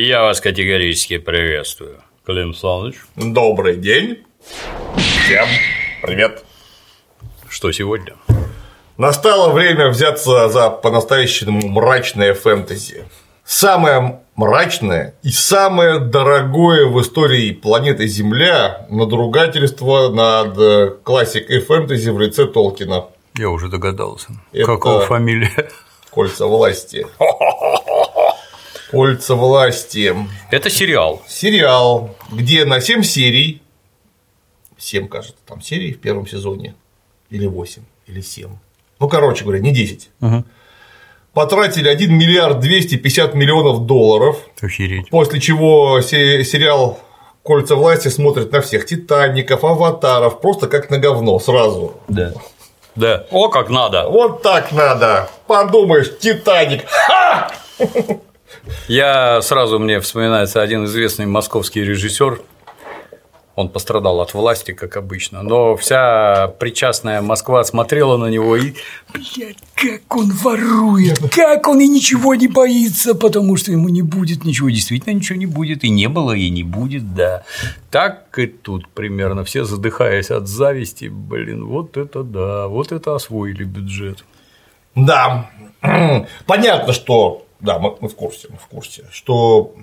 Я вас категорически приветствую. Клим Саныч. Добрый день. Всем привет. Что сегодня? Настало время взяться за по-настоящему мрачное фэнтези. Самое мрачное и самое дорогое в истории планеты Земля надругательство над э, классикой фэнтези в лице Толкина. Я уже догадался. Это- Какого фамилия? Кольца власти. Кольца власти. Это сериал. Сериал, где на 7 серий, 7, кажется, там серий в первом сезоне, или 8, или 7. Ну, короче говоря, не 10. Потратили 1 миллиард 250 миллионов долларов, Охереть. после чего се- сериал Кольца власти смотрят на всех Титаников, Аватаров, просто как на говно сразу. Да. Да. О, как надо. Вот так надо. Подумаешь, Титаник. Ха! Я сразу мне вспоминается один известный московский режиссер. Он пострадал от власти, как обычно, но вся причастная Москва смотрела на него и Блядь, как он ворует, как он и ничего не боится, потому что ему не будет ничего, действительно ничего не будет, и не было, и не будет, да. Так и тут примерно, все задыхаясь от зависти, блин, вот это да, вот это освоили бюджет. Да, понятно, что да, мы, мы в курсе, мы в курсе, что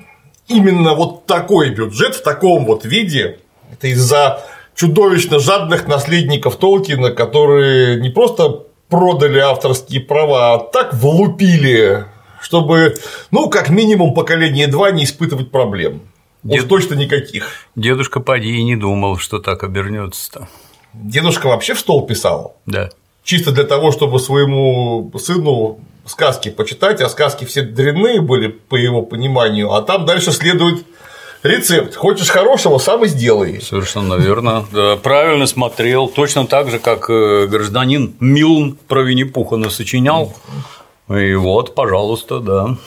именно вот такой бюджет в таком вот виде это из-за чудовищно жадных наследников Толкина, которые не просто продали авторские права, а так влупили, чтобы, ну, как минимум поколение 2 не испытывать проблем. Уж Дед- точно никаких. Дедушка Пади и не думал, что так обернется-то. Дедушка вообще в стол писал. Да. Чисто для того, чтобы своему сыну сказки почитать, а сказки все дрянные были, по его пониманию, а там дальше следует рецепт. Хочешь хорошего, сам и сделай. Совершенно верно. Да, правильно смотрел. Точно так же, как э, гражданин Милн про Винни-Пуха насочинял. И вот, пожалуйста, да.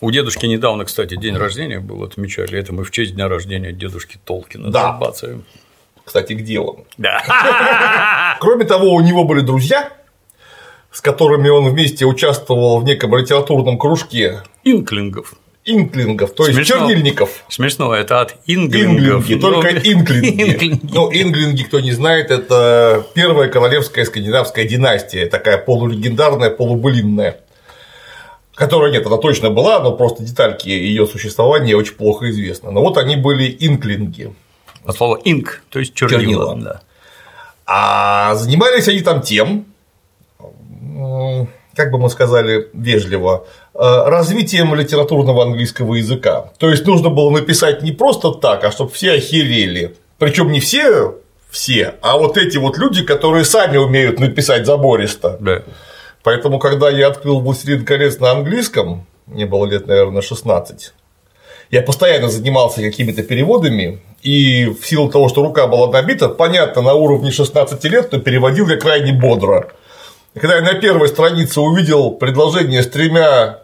У дедушки недавно, кстати, день рождения был, отмечали. Это мы в честь дня рождения дедушки Толкина Да. забацаем. Кстати, где он? Да. Кроме того, у него были друзья, с которыми он вместе участвовал в неком литературном кружке Инклингов. инклингов, то есть Смешно. чернильников. Смешно, это от инглингов. Инглинги, только Ну, инглинги. инглинги. Ну, инглинги, кто не знает, это первая королевская скандинавская династия, такая полулегендарная, полубылинная. Которая нет, она точно была, но просто детальки ее существования очень плохо известны. Но вот они были инклинги. От слова инк, то есть чернила. Чернила. Да. А занимались они там тем, как бы мы сказали вежливо, э, развитием литературного английского языка. То есть нужно было написать не просто так, а чтобы все охерели. Причем не все, все, а вот эти вот люди, которые сами умеют написать забористо. Да. Поэтому, когда я открыл «Властелин колец» на английском, мне было лет, наверное, 16, я постоянно занимался какими-то переводами, и в силу того, что рука была набита, понятно, на уровне 16 лет, то переводил я крайне бодро. И когда я на первой странице увидел предложение с тремя,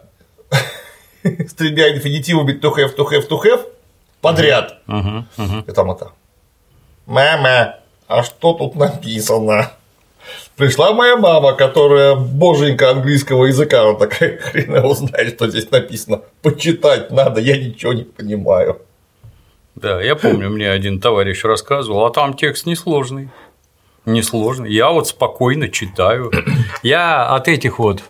с тремя инфинитивами to have, to have, to have подряд, Мгм, мгм. и там это. Мама, а что тут написано? Пришла моя мама, которая боженька английского языка, она такая, хрен его знает, что здесь написано. Почитать надо, я ничего не понимаю. Да, я помню, мне один товарищ рассказывал, а там текст несложный. Несложный. Я вот спокойно читаю. Я от этих вот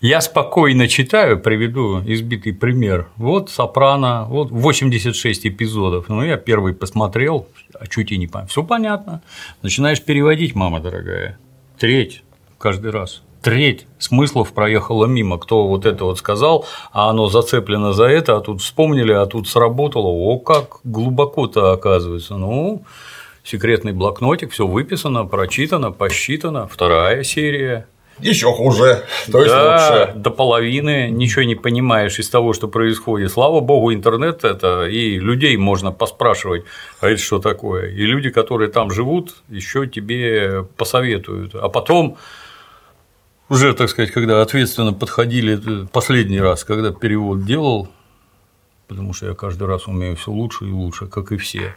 я спокойно читаю, приведу избитый пример. Вот Сопрано, вот 86 эпизодов. Ну, я первый посмотрел, а чуть и не понял. Все понятно. Начинаешь переводить, мама дорогая. Треть каждый раз. Треть смыслов проехала мимо, кто вот это вот сказал, а оно зацеплено за это, а тут вспомнили, а тут сработало. О, как глубоко-то оказывается. Ну, секретный блокнотик, все выписано, прочитано, посчитано. Вторая серия. Еще хуже, то есть да, лучше. до половины ничего не понимаешь из того, что происходит. Слава богу, интернет это, и людей можно поспрашивать, а это что такое. И люди, которые там живут, еще тебе посоветуют. А потом уже, так сказать, когда ответственно подходили это последний раз, когда перевод делал, потому что я каждый раз умею все лучше и лучше, как и все.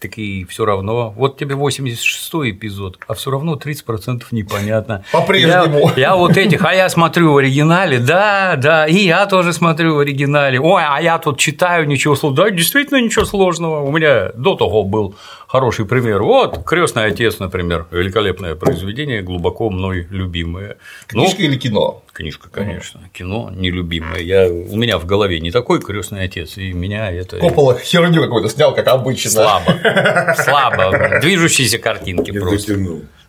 Так и все равно. Вот тебе 86-й эпизод, а все равно 30% непонятно. По-прежнему. Я, я вот этих, а я смотрю в оригинале, да, да, и я тоже смотрю в оригинале. Ой, а я тут читаю, ничего сложного. Да, действительно ничего сложного. У меня до того был хороший пример. Вот крестный отец, например, великолепное произведение, глубоко мной любимое. Книжка ну, или кино? Книжка, конечно. Угу. Кино нелюбимое. Я, у меня в голове не такой крестный отец, и меня это. Коппола херню какую-то снял, как обычно. Слабо. Слабо. Движущиеся картинки просто.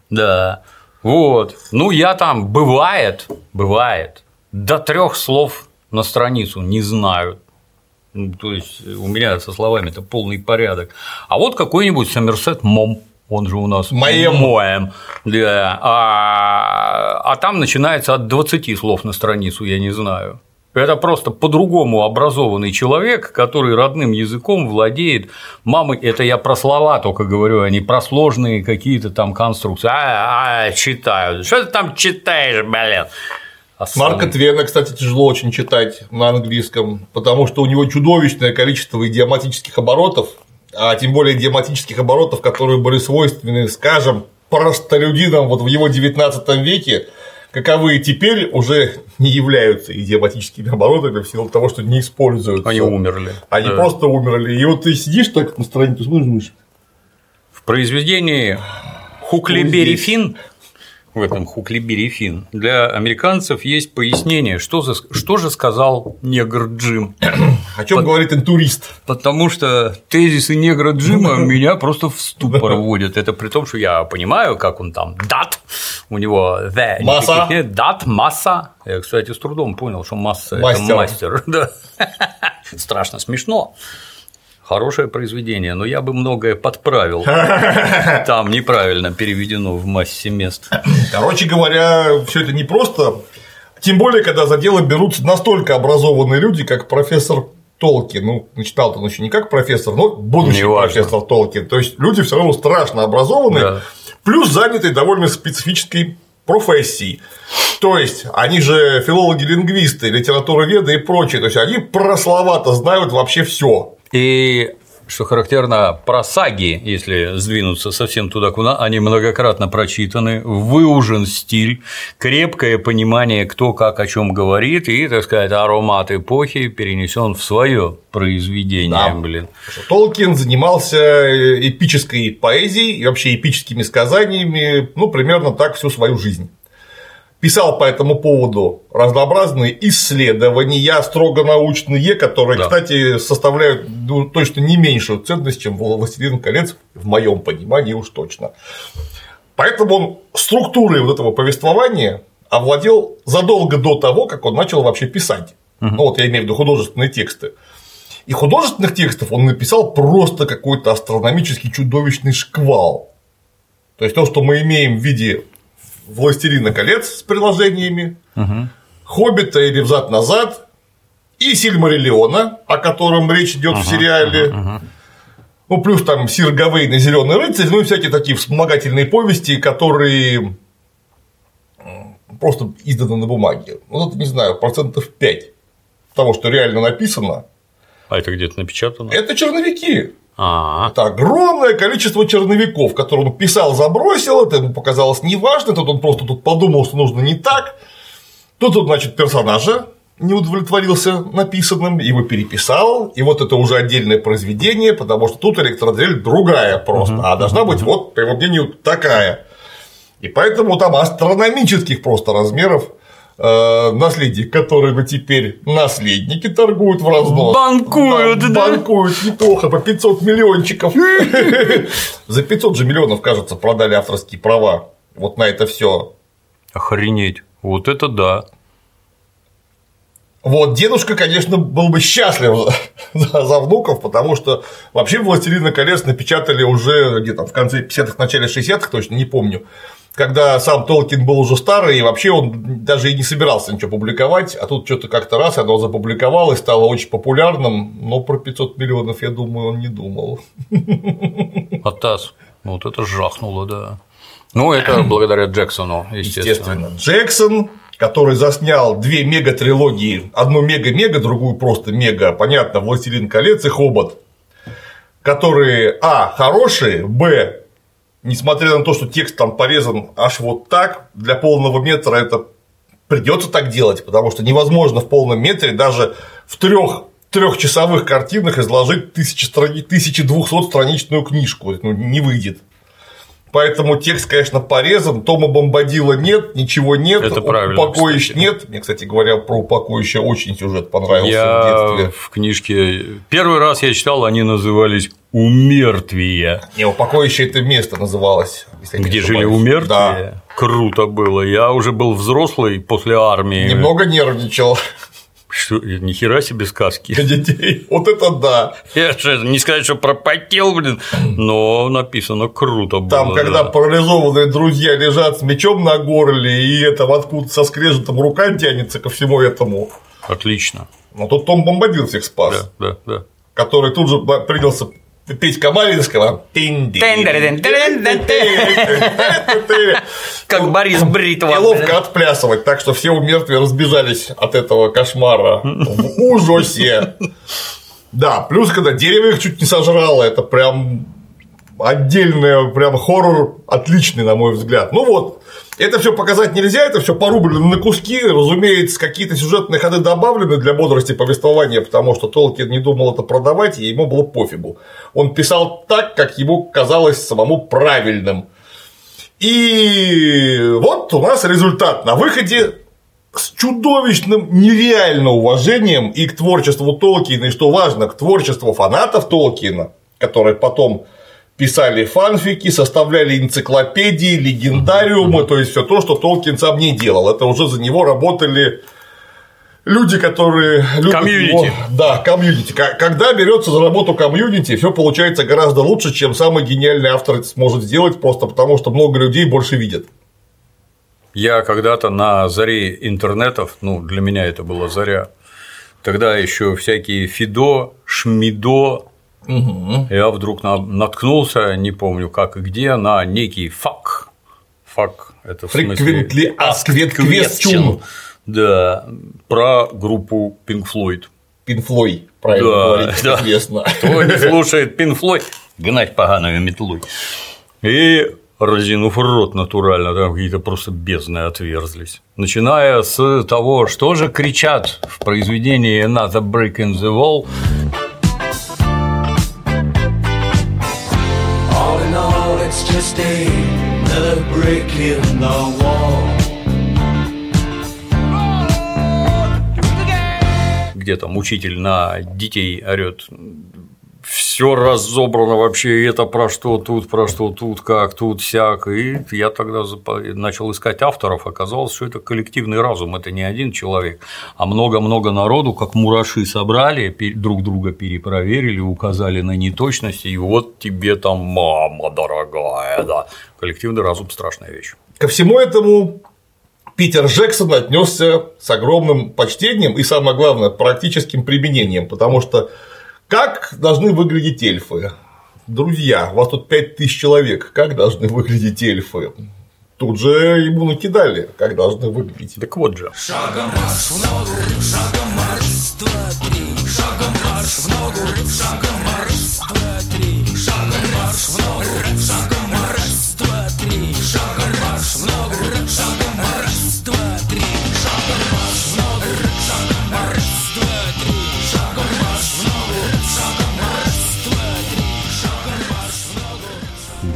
Да. Вот. Ну, я там бывает, бывает, до трех слов на страницу не знаю. Ну, то есть у меня со словами это полный порядок. А вот какой-нибудь Сомерсет Мом, он же у нас Моем. Моем, да. А, а там начинается от 20 слов на страницу, я не знаю. Это просто по-другому образованный человек, который родным языком владеет. Мамы, это я про слова только говорю, а не про сложные какие-то там конструкции. А, а читаю. Что ты там читаешь, блин? А Марка. Твена, кстати, тяжело очень читать на английском, потому что у него чудовищное количество идиоматических оборотов, а тем более идиоматических оборотов, которые были свойственны, скажем, простолюдинам вот в его 19 веке, каковые теперь уже не являются идиоматическими оборотами в силу того, что не используются. Они умерли. Они да. просто умерли. И вот ты сидишь так на странице, смотришь. В произведении Хуклибери Финн в этом Хуклибери Фин. Для американцев есть пояснение, что, за, что же сказал негр Джим. О чем По, говорит интурист? Потому что тезисы негра Джима меня просто в ступор вводят. Это при том, что я понимаю, как он там дат, у него the масса, нет, дат, масса. Я, кстати, с трудом понял, что масса это мастер. Да. Страшно смешно хорошее произведение, но я бы многое подправил. Там неправильно переведено в массе мест. Короче говоря, все это не просто. Тем более, когда за дело берутся настолько образованные люди, как профессор Толкин. Ну, начитал он еще не как профессор, но будущий профессор Толкин. То есть люди все равно страшно образованные, да. плюс занятые довольно специфической профессией. То есть, они же филологи-лингвисты, литературоведы и прочее. То есть, они про слова-то знают вообще все. И что характерно, про саги, если сдвинуться совсем туда, куда они многократно прочитаны, выужен стиль, крепкое понимание, кто как о чем говорит, и, так сказать, аромат эпохи перенесен в свое произведение. Да. Блин. Толкин занимался эпической поэзией и вообще эпическими сказаниями, ну, примерно так всю свою жизнь писал по этому поводу разнообразные исследования, строго научные, которые, да. кстати, составляют ну, точно не меньшую ценность, чем «Властелин колец», в моем понимании уж точно. Поэтому он структурой вот этого повествования овладел задолго до того, как он начал вообще писать. Угу. Ну, вот я имею в виду художественные тексты. И художественных текстов он написал просто какой-то астрономический чудовищный шквал. То есть то, что мы имеем в виде Властелина колец с приложениями, угу. Хоббита или взад-назад, и Сильмариллиона, о котором речь идет угу, в сериале. Угу, угу. Ну, плюс там Сир Гавейн и Зеленый рыцарь, ну и всякие такие вспомогательные повести, которые просто изданы на бумаге. Ну, это, не знаю, процентов 5 того, что реально написано. А это где-то напечатано? Это черновики. А-а-а. Это огромное количество черновиков, которые он писал, забросил, это ему показалось неважно, тут он просто тут подумал, что нужно не так. Тут, тут значит, персонажа не удовлетворился написанным, его переписал, и вот это уже отдельное произведение, потому что тут электродрель другая просто, uh-huh. а должна быть вот, по его мнению, такая. И поэтому там астрономических просто размеров наследие, которыми теперь наследники торгуют в разнос. Банкуют, да? Банкуют неплохо, по 500 миллиончиков. За 500 же миллионов, кажется, продали авторские права вот на это все. Охренеть. Вот это да. Вот, дедушка, конечно, был бы счастлив за, за внуков, потому что вообще «Властелина колец» напечатали уже где-то в конце 50-х, начале 60-х, точно не помню когда сам Толкин был уже старый, и вообще он даже и не собирался ничего публиковать, а тут что-то как-то раз оно запубликовал и стало очень популярным, но про 500 миллионов, я думаю, он не думал. Атас, вот это жахнуло, да. Ну, это благодаря Джексону, естественно. естественно. Джексон, который заснял две мега-трилогии, одну мега-мега, другую просто мега, понятно, «Властелин колец» и «Хобот», которые, а, хорошие, б, несмотря на то, что текст там порезан аж вот так, для полного метра это придется так делать, потому что невозможно в полном метре даже в трех трехчасовых картинах изложить 1200 страничную книжку. Ну, не выйдет. Поэтому текст, конечно, порезан, Тома Бомбадила нет, ничего нет, Это правильно, упокоищ нет. Мне, кстати говоря, про упокоища очень сюжет понравился я в детстве. в книжке первый раз я читал, они назывались «Умертвие». Не, упокоище это место называлось. Где жили умертвие? Да. Круто было. Я уже был взрослый после армии. Немного нервничал. Что, ни хера себе сказки. Для детей. Вот это да. Я же не сказать, что пропотел, блин, но написано круто было. Там, когда да. парализованные друзья лежат с мечом на горле, и это откуда со скрежетом рука тянется ко всему этому. Отлично. Но тут Том Бомбадил всех спас, Да, да, да. который тут же принялся петь Камалинского. Как Борис Бритва. И ловко отплясывать, так что все у мертвые разбежались от этого кошмара в ужасе. Да, плюс когда дерево их чуть не сожрало, это прям отдельный прям хоррор отличный, на мой взгляд. Ну вот, это все показать нельзя, это все порублено на куски. Разумеется, какие-то сюжетные ходы добавлены для бодрости повествования, потому что Толкин не думал это продавать, и ему было пофигу. Он писал так, как ему казалось самому правильным. И вот у нас результат на выходе с чудовищным нереальным уважением и к творчеству Толкина, и что важно, к творчеству фанатов Толкина, которые потом писали фанфики, составляли энциклопедии, легендариумы, то есть все то, что Толкин сам не делал. Это уже за него работали люди, которые любят Комьюнити. его. Да, комьюнити. Когда берется за работу комьюнити, все получается гораздо лучше, чем самый гениальный автор сможет сделать, просто потому что много людей больше видят. Я когда-то на заре интернетов, ну, для меня это была заря, тогда еще всякие Фидо, Шмидо, я вдруг на- наткнулся, не помню как и где, на некий фак. Фак – это в смысле… Frequently question. Да, про группу Pink Floyd. Пинфлой, правильно Да, говорить, да. известно. Кто не слушает Pink Floyd, гнать поганую метлой. И разинув рот натурально, там какие-то просто бездны отверзлись. Начиная с того, что же кричат в произведении Another Break in the Wall, just another brick in the wall. где там учитель на детей орет. Все разобрано вообще, и это про что тут, про что тут, как тут, сяк. И я тогда начал искать авторов, оказалось, что это коллективный разум, это не один человек, а много-много народу, как мураши собрали, друг друга перепроверили, указали на неточности, и вот тебе там мама дорогая, да. Коллективный разум – страшная вещь. Ко всему этому Питер Джексон отнесся с огромным почтением и, самое главное, практическим применением, потому что как должны выглядеть эльфы? Друзья, у вас тут 5000 человек, как должны выглядеть эльфы? Тут же ему накидали, как должны выглядеть. Так вот же. Шагом марш в ногу, шагом марш, два, три. Шагом марш в ногу, шагом марш, два, три. Шагом марш в ногу, шагом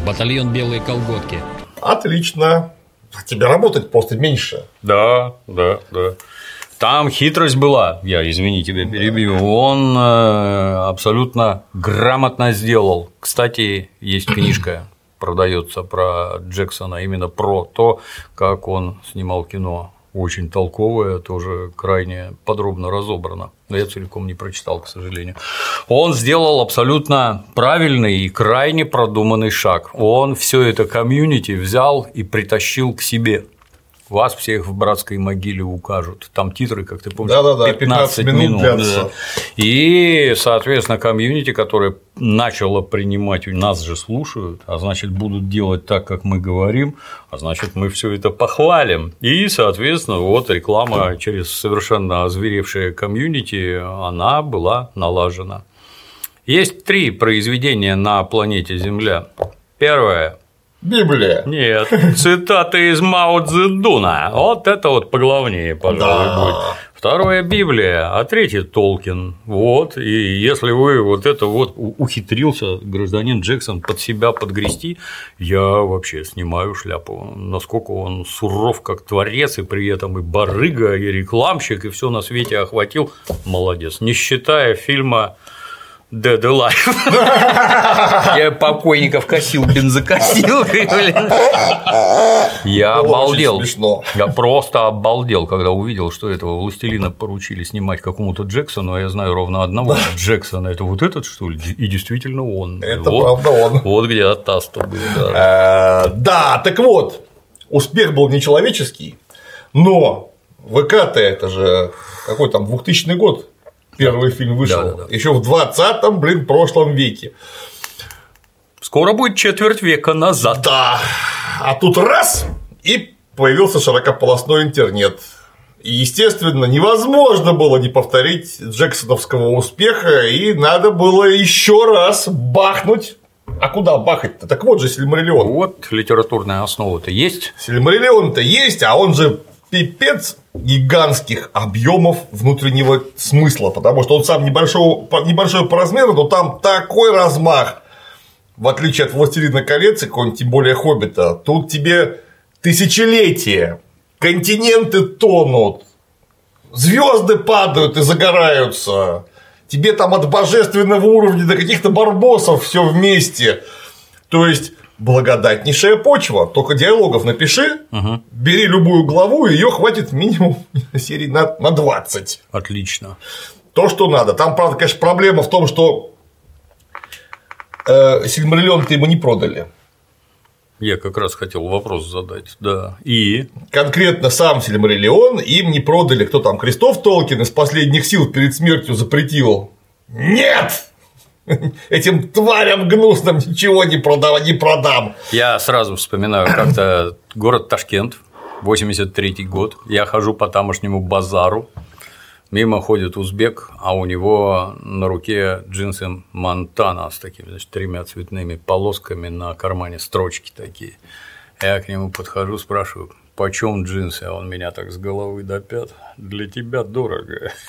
Батальон «Белые колготки». Отлично. А тебе работать просто меньше. Да, да, да. Там хитрость была, я, извини, тебя перебью, он э, абсолютно грамотно сделал. Кстати, есть книжка, продается про Джексона, именно про то, как он снимал кино. Очень толковая, тоже крайне подробно разобрано. Но я целиком не прочитал, к сожалению. Он сделал абсолютно правильный и крайне продуманный шаг. Он все это комьюнити взял и притащил к себе. Вас всех в братской могиле укажут. Там титры, как ты помнишь, Да-да-да, 15, 15 минут да. И, соответственно, комьюнити, которое начало принимать, нас же слушают, а значит, будут делать так, как мы говорим, а значит, мы все это похвалим. И, соответственно, вот реклама через совершенно озверевшее комьюнити, она была налажена. Есть три произведения на планете Земля. Первое Библия. Нет, цитаты из Мао Цзэдуна. Вот это вот поглавнее, пожалуй, Да. будет. Второе – Библия, а третье – Толкин. Вот, и если вы вот это вот ухитрился, гражданин Джексон, под себя подгрести, я вообще снимаю шляпу. Насколько он суров как творец, и при этом и барыга, и рекламщик, и все на свете охватил, молодец. Не считая фильма Dead Alive. Я покойников косил, бензокосил. блин. Я обалдел. Я просто обалдел, когда увидел, что этого властелина поручили снимать какому-то Джексону, а я знаю ровно одного Джексона. Это вот этот, что ли? И действительно он. Это правда он. Вот где Атаста был, да. Э, Да, так вот, успех был нечеловеческий, но ВК-то это же какой там 2000 год первый фильм вышел, Да-да-да. еще в 20-м, блин, прошлом веке. Скоро будет четверть века назад. Да, а тут раз и появился широкополосной интернет. И, естественно, невозможно было не повторить Джексоновского успеха, и надо было еще раз бахнуть. А куда бахать-то? Так вот же Сильмариллион. Вот литературная основа-то есть. Сильмариллион-то есть, а он же пипец гигантских объемов внутреннего смысла, потому что он сам небольшого, небольшой по размеру, но там такой размах, в отличие от «Властелина колец» и какого-нибудь, тем более «Хоббита», тут тебе тысячелетия, континенты тонут, звезды падают и загораются, тебе там от божественного уровня до каких-то барбосов все вместе. То есть благодатнейшая почва. Только диалогов напиши, бери любую главу, и ее хватит минимум серий на, на 20. Отлично. То, что надо. Там, правда, конечно, проблема в том, что э, Сильмариллион-то ему не продали. Я как раз хотел вопрос задать. Да. И Конкретно сам Сильмариллион им не продали. Кто там? Крестов Толкин из последних сил перед смертью запретил. Нет! Этим тварям гнусным ничего не, продав... не продам. Я сразу вспоминаю как-то город Ташкент, 83 год. Я хожу по тамошнему базару. Мимо ходит узбек, а у него на руке джинсы Монтана с такими, значит, тремя цветными полосками на кармане строчки такие. Я к нему подхожу, спрашиваю, почем джинсы, а он меня так с головы до пят. Для тебя дорого.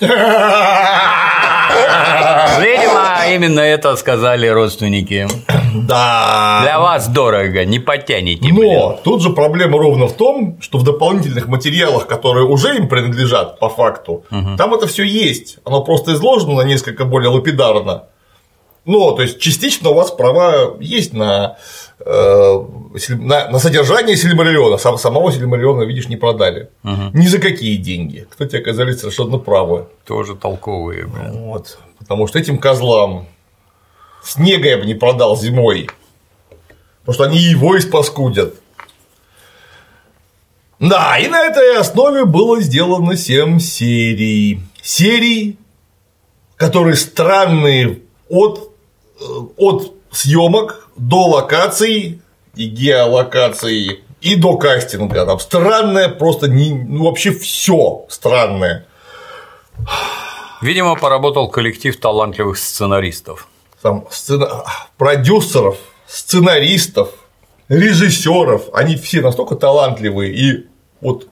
Видимо, именно это сказали родственники. Да. Для вас дорого, не потянете, блин. Но тут же проблема ровно в том, что в дополнительных материалах, которые уже им принадлежат по факту, там это все есть. Оно просто изложено на несколько более лапидарно. Ну, то есть частично у вас права есть на, э, на, на содержание Сильмариллиона. Сам, самого Сильмариллиона, видишь, не продали. Ни за какие деньги. Кстати, оказались совершенно правы. Тоже толковые, блин. Вот. Потому что этим козлам снега я бы не продал зимой. Потому что они его испаскудят. Да, и на этой основе было сделано 7 серий. Серий, которые странные от, от съемок до локаций и геолокаций и до кастинга. Там странное просто не, ну, вообще все странное. Видимо, поработал коллектив талантливых сценаристов. там сцена- продюсеров, сценаристов, режиссеров, они все настолько талантливые и вот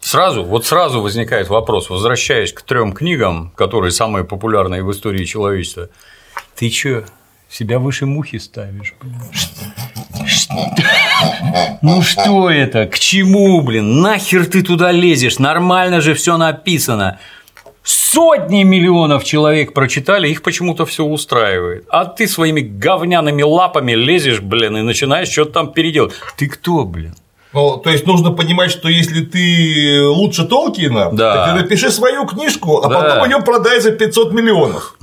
Сразу, вот сразу возникает вопрос, возвращаясь к трем книгам, которые самые популярные в истории человечества. Ты чё, себя выше мухи ставишь, блин? Ну что это? К чему, блин? Нахер ты туда лезешь? Нормально же все написано. Сотни миллионов человек прочитали, их почему-то все устраивает. А ты своими говняными лапами лезешь, блин, и начинаешь что-то там переделать. Ты кто, блин? ну, то есть нужно понимать, что если ты лучше Толкина, Да. так ты напиши свою книжку, а Да. потом ее продай за 500 миллионов.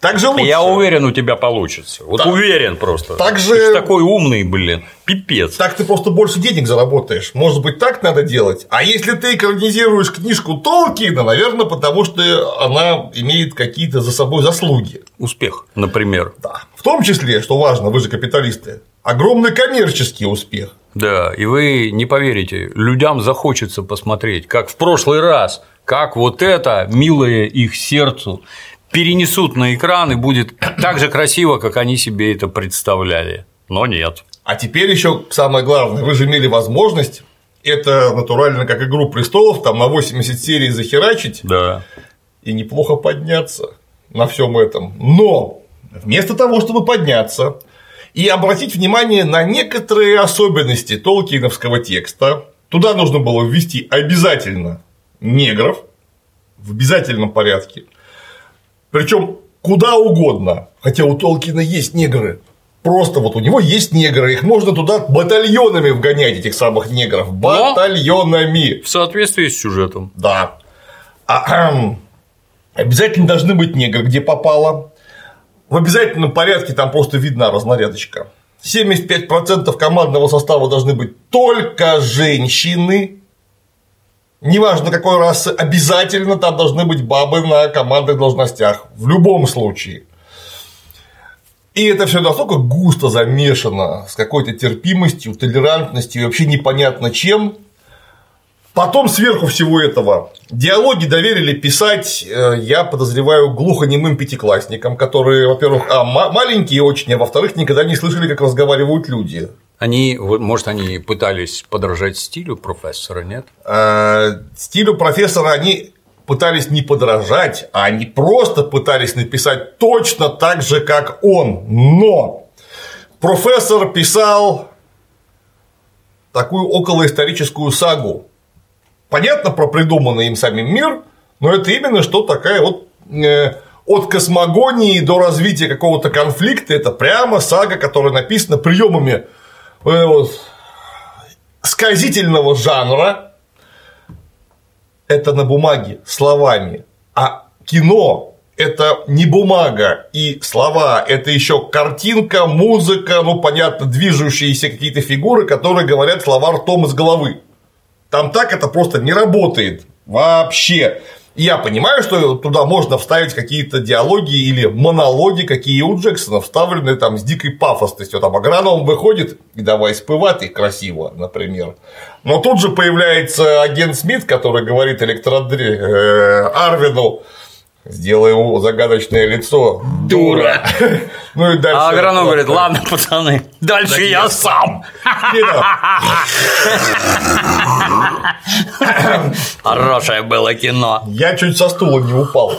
Так же лучше. Я уверен, у тебя получится. Вот Так- уверен просто. так же- Ты ж такой умный, блин. Пипец. Так ты просто больше денег заработаешь. Может быть, так надо делать. А если ты экранизируешь книжку Толкина, наверное, потому что она имеет какие-то за собой заслуги. Успех, например. Да. В том числе, что важно, вы же капиталисты, огромный коммерческий успех. Да, и вы не поверите, людям захочется посмотреть, как в прошлый раз, как вот это, милое их сердцу, перенесут на экран и будет так же красиво, как они себе это представляли. Но нет. А теперь еще самое главное, вы же имели возможность это натурально как игру престолов, там на 80 серий захерачить Да. и неплохо подняться на всем этом. Но вместо того, чтобы подняться и обратить внимание на некоторые особенности толкиновского текста, туда нужно было ввести обязательно негров в обязательном порядке. Причем куда угодно. Хотя у Толкина есть негры. Просто вот у него есть негры, их можно туда батальонами вгонять, этих самых негров. Батальонами. В соответствии с сюжетом. Да. Ахам. Обязательно должны быть негры, где попало. В обязательном порядке там просто видна разнарядочка. 75% командного состава должны быть только женщины. Неважно какой расы, обязательно там должны быть бабы на командных должностях. В любом случае. И это все настолько густо замешано с какой-то терпимостью, толерантностью и вообще непонятно чем. Потом сверху всего этого диалоги доверили писать, э, я подозреваю, глухонемым пятиклассникам, которые, во-первых, а, ма- маленькие очень, а во-вторых, никогда не слышали, как разговаривают люди. Они, может, они пытались подражать стилю профессора, нет? Э, Стилю профессора они пытались не подражать, а они просто пытались написать точно так же, как он. Но профессор писал такую околоисторическую сагу. Понятно про придуманный им самим мир, но это именно что такая вот э, от космогонии до развития какого-то конфликта, это прямо сага, которая написана приемами э, вот, сказительного жанра, это на бумаге словами, а кино это не бумага и слова, это еще картинка, музыка, ну понятно, движущиеся какие-то фигуры, которые говорят слова ртом из головы. Там так это просто не работает вообще. Я понимаю, что туда можно вставить какие-то диалоги или монологи, какие у Джексона, вставленные там с дикой пафосностью. Там агроном выходит и давай спывать и красиво, например. Но тут же появляется агент Смит, который говорит электродре э, Арвину, сделай ему загадочное лицо. Дура. Ну и дальше. А агроном говорит, ладно, пацаны, дальше я сам. Хорошее было кино. Я чуть со стула не упал.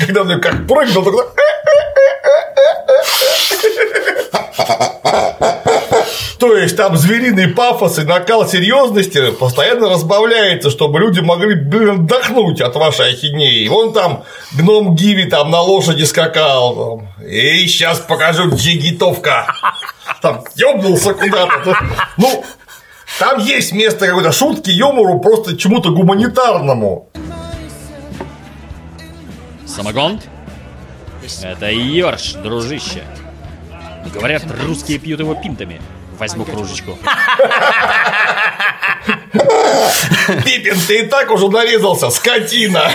Когда мне как прыгнул, тогда... То есть там звериный пафос и накал серьезности постоянно разбавляется, чтобы люди могли блин, отдохнуть от вашей ахинеи. Вон там гном Гиви там на лошади скакал. там. И сейчас покажу джигитовка. Там ёбнулся куда-то. Ну, там есть место какой-то шутки, юмору, просто чему-то гуманитарному. Самогон? Это ёрш, дружище. Говорят, русские пьют его пинтами. Возьму кружечку. Пипин, ты и так уже нарезался, скотина.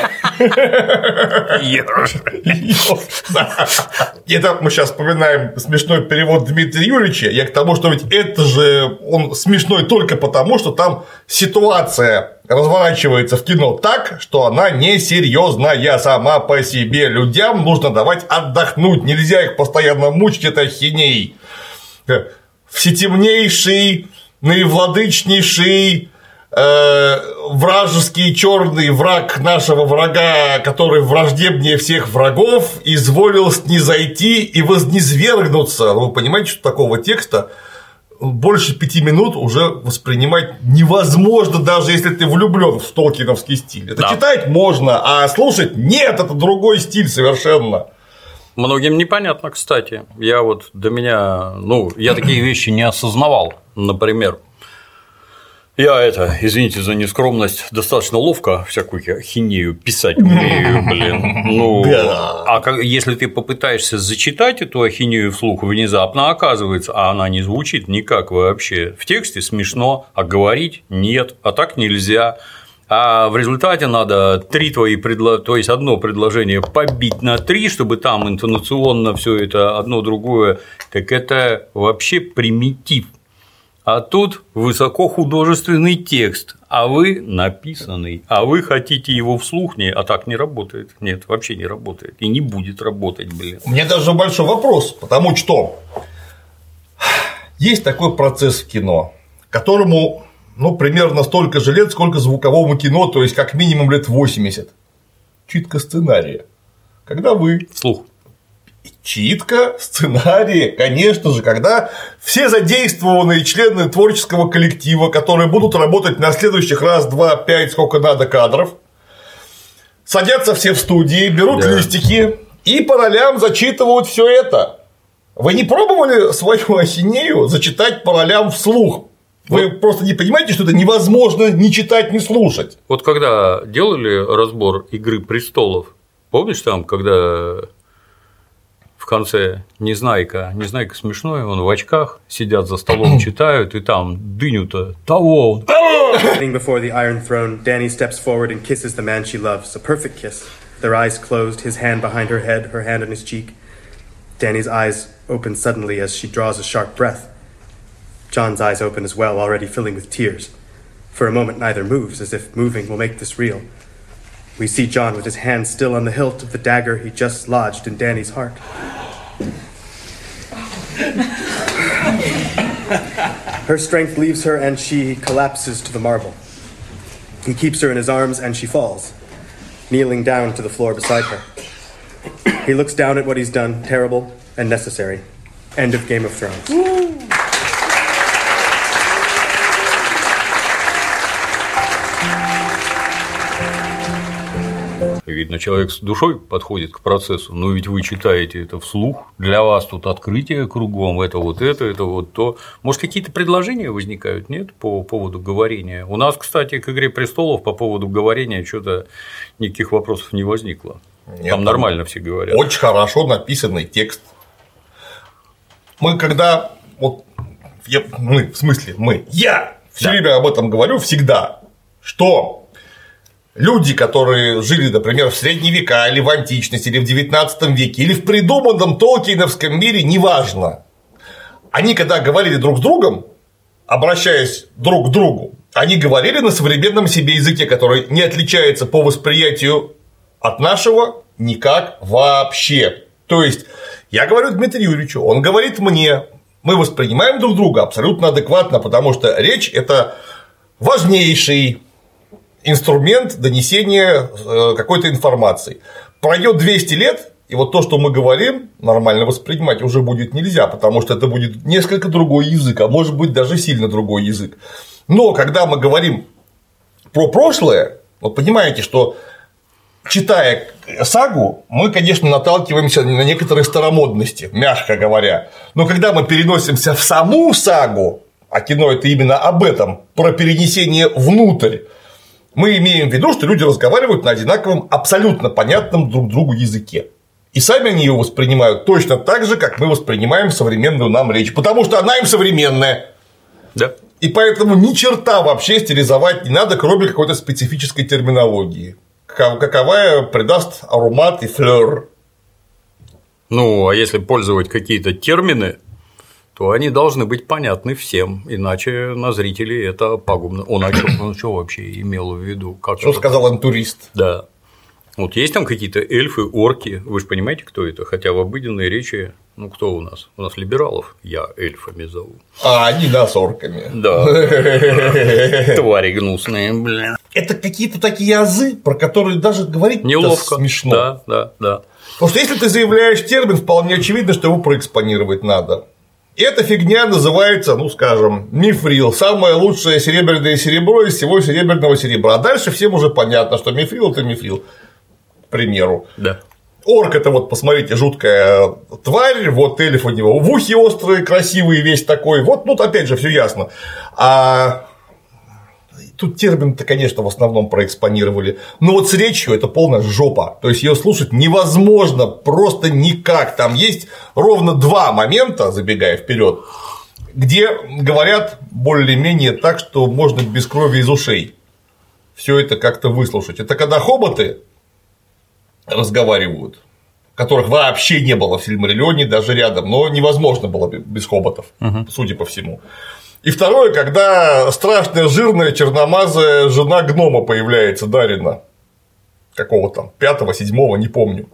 Да. Это мы сейчас вспоминаем смешной перевод Дмитрия Юрьевича. Я к тому, что ведь это же он смешной только потому, что там ситуация разворачивается в кино так, что она несерьезная сама по себе. Людям нужно давать отдохнуть, нельзя их постоянно мучить этой хиней. Всетемнейший, наивладычнейший, э, вражеский черный враг нашего врага, который враждебнее всех врагов, изволил снизойти и вознезвергнуться. Вы понимаете, что такого текста больше пяти минут уже воспринимать невозможно, даже если ты влюблен в толкиновский стиль. Это Да. читать можно, а слушать нет, это другой стиль совершенно. Многим непонятно, кстати. Я вот до меня, ну, я такие вещи не осознавал, например. Я это, извините за нескромность, достаточно ловко всякую хинею писать умею, блин. Ну, а как, если ты попытаешься зачитать эту ахинею вслух, внезапно оказывается, а она не звучит никак вообще. В тексте смешно, а говорить нет, а так нельзя. А в результате надо три твои предло... то есть одно предложение побить на три, чтобы там интонационно все это одно другое, так это вообще примитив. А тут высокохудожественный текст, а вы написанный, а вы хотите его вслух, не, а так не работает. Нет, вообще не работает. И не будет работать, блин. У меня даже большой вопрос, потому что есть такой процесс в кино, которому ну, примерно столько же лет, сколько звуковому кино, то есть как минимум лет 80. Читка сценария. Когда вы Вслух. читка сценария, конечно же, когда все задействованные члены творческого коллектива, которые будут работать на следующих раз, два, пять, сколько надо кадров, садятся все в студии, берут Да. листики и по ролям зачитывают все это. Вы не пробовали свою ахинею зачитать по ролям вслух? Вы просто не понимаете, что это невозможно ни читать, ни слушать. Вот когда делали разбор Игры престолов, помнишь там, когда в конце Незнайка, Незнайка смешной, он в очках, сидят за столом, читают, и там дыню-то того, before the Iron Throne, Danny steps forward and kisses the man she loves. A perfect kiss. Their eyes closed, his hand behind her head, her hand on his cheek. Danny's eyes open suddenly as she draws a sharp breath. John's eyes open as well, already filling with tears. For a moment, neither moves, as if moving will make this real. We see John with his hand still on the hilt of the dagger he just lodged in Danny's heart. Her strength leaves her and she collapses to the marble. He keeps her in his arms and she falls, kneeling down to the floor beside her. He looks down at what he's done, terrible and necessary. End of Game of Thrones. Видно, человек с душой подходит к процессу, но ведь вы читаете это вслух, для вас тут открытие кругом, это вот это, это вот то. Может, какие-то предложения возникают, нет, по поводу говорения? У нас, кстати, к «Игре престолов» по поводу говорения что-то никаких вопросов не возникло. Нет, там нормально все говорят. Очень хорошо написанный текст. Мы когда вот я- мы, в смысле, мы, я все время об этом говорю всегда, что люди, которые жили, например, в средние века, или в античности, или в 19 веке, или в придуманном Толкиновском мире, неважно, они когда говорили друг с другом, обращаясь друг к другу, они говорили на современном себе языке, который не отличается по восприятию от нашего никак вообще. То есть, я говорю Дмитрию Юрьевичу, он говорит мне, мы воспринимаем друг друга абсолютно адекватно, потому что речь – это важнейший инструмент донесения э, какой-то информации. Пройдет 200 лет, и вот то, что мы говорим, нормально воспринимать уже будет нельзя, потому что это будет несколько другой язык, а может быть даже сильно другой язык. Но когда мы говорим про прошлое, вот понимаете, что читая сагу, мы, конечно, наталкиваемся на некоторые старомодности, мягко говоря. Но когда мы переносимся в саму сагу, а кино это именно об этом, про перенесение внутрь, мы имеем в виду, что люди разговаривают на одинаковом, абсолютно понятном друг другу языке. И сами они его воспринимают точно так же, как мы воспринимаем современную нам речь, потому что она им современная. Да. И поэтому ни черта вообще стилизовать не надо, кроме какой-то специфической терминологии, каков- каковая придаст аромат и флер. Ну, а если пользовать какие-то термины, то они должны быть понятны всем, иначе на зрителей это пагубно. Он о чем он что вообще имел в виду? Как Что это? сказал антурист? Да. Вот есть там какие-то эльфы, орки, вы же понимаете, кто это? Хотя в обыденной речи, ну кто у нас? У нас либералов, я эльфами зову. А они нас орками. Да. Твари гнусные, блин. Это какие-то такие азы, про которые даже говорить Неловко. смешно. Да, да, да. Потому что если ты заявляешь термин, вполне очевидно, что его проэкспонировать надо. Эта фигня называется, ну скажем, мифрил. Самое лучшее серебряное серебро из всего серебряного серебра. А дальше всем уже понятно, что мифрил это мифрил. К примеру. Да. Орк это вот, посмотрите, жуткая тварь, вот эльф у него в ухе острый, красивый, весь такой. Вот, ну, опять же, все ясно. А тут термин-то, конечно, в основном проэкспонировали. Но вот с речью это полная жопа. То есть ее слушать невозможно просто никак. Там есть ровно два момента, забегая вперед, где говорят более-менее так, что можно без крови из ушей все это как-то выслушать. Это когда хоботы разговаривают, которых вообще не было в Сильмариллионе, даже рядом, но невозможно было без хоботов, судя по всему. И второе, когда страшная жирная черномазая жена гнома появляется, Дарина. Какого там, пятого, седьмого, не помню.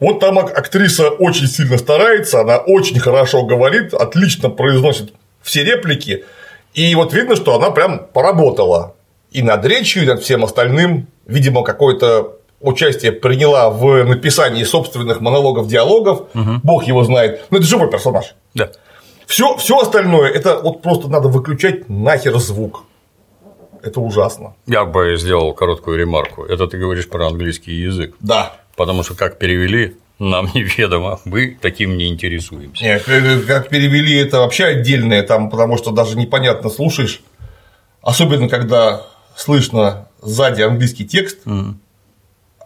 Вот там ак- актриса очень сильно старается, она очень хорошо говорит, отлично произносит все реплики. И вот видно, что она прям поработала и над речью, и над всем остальным. Видимо, какое-то участие приняла в написании собственных монологов, диалогов. Бог его знает. Но это живой персонаж. Да. Все, все остальное это вот просто надо выключать нахер звук. Это ужасно. Я бы сделал короткую ремарку. Это ты говоришь про английский язык. Да. Потому что как перевели, нам неведомо. Мы таким не интересуемся. Нет, э, как перевели это вообще отдельное, там, потому что даже непонятно слушаешь, особенно когда слышно сзади английский текст.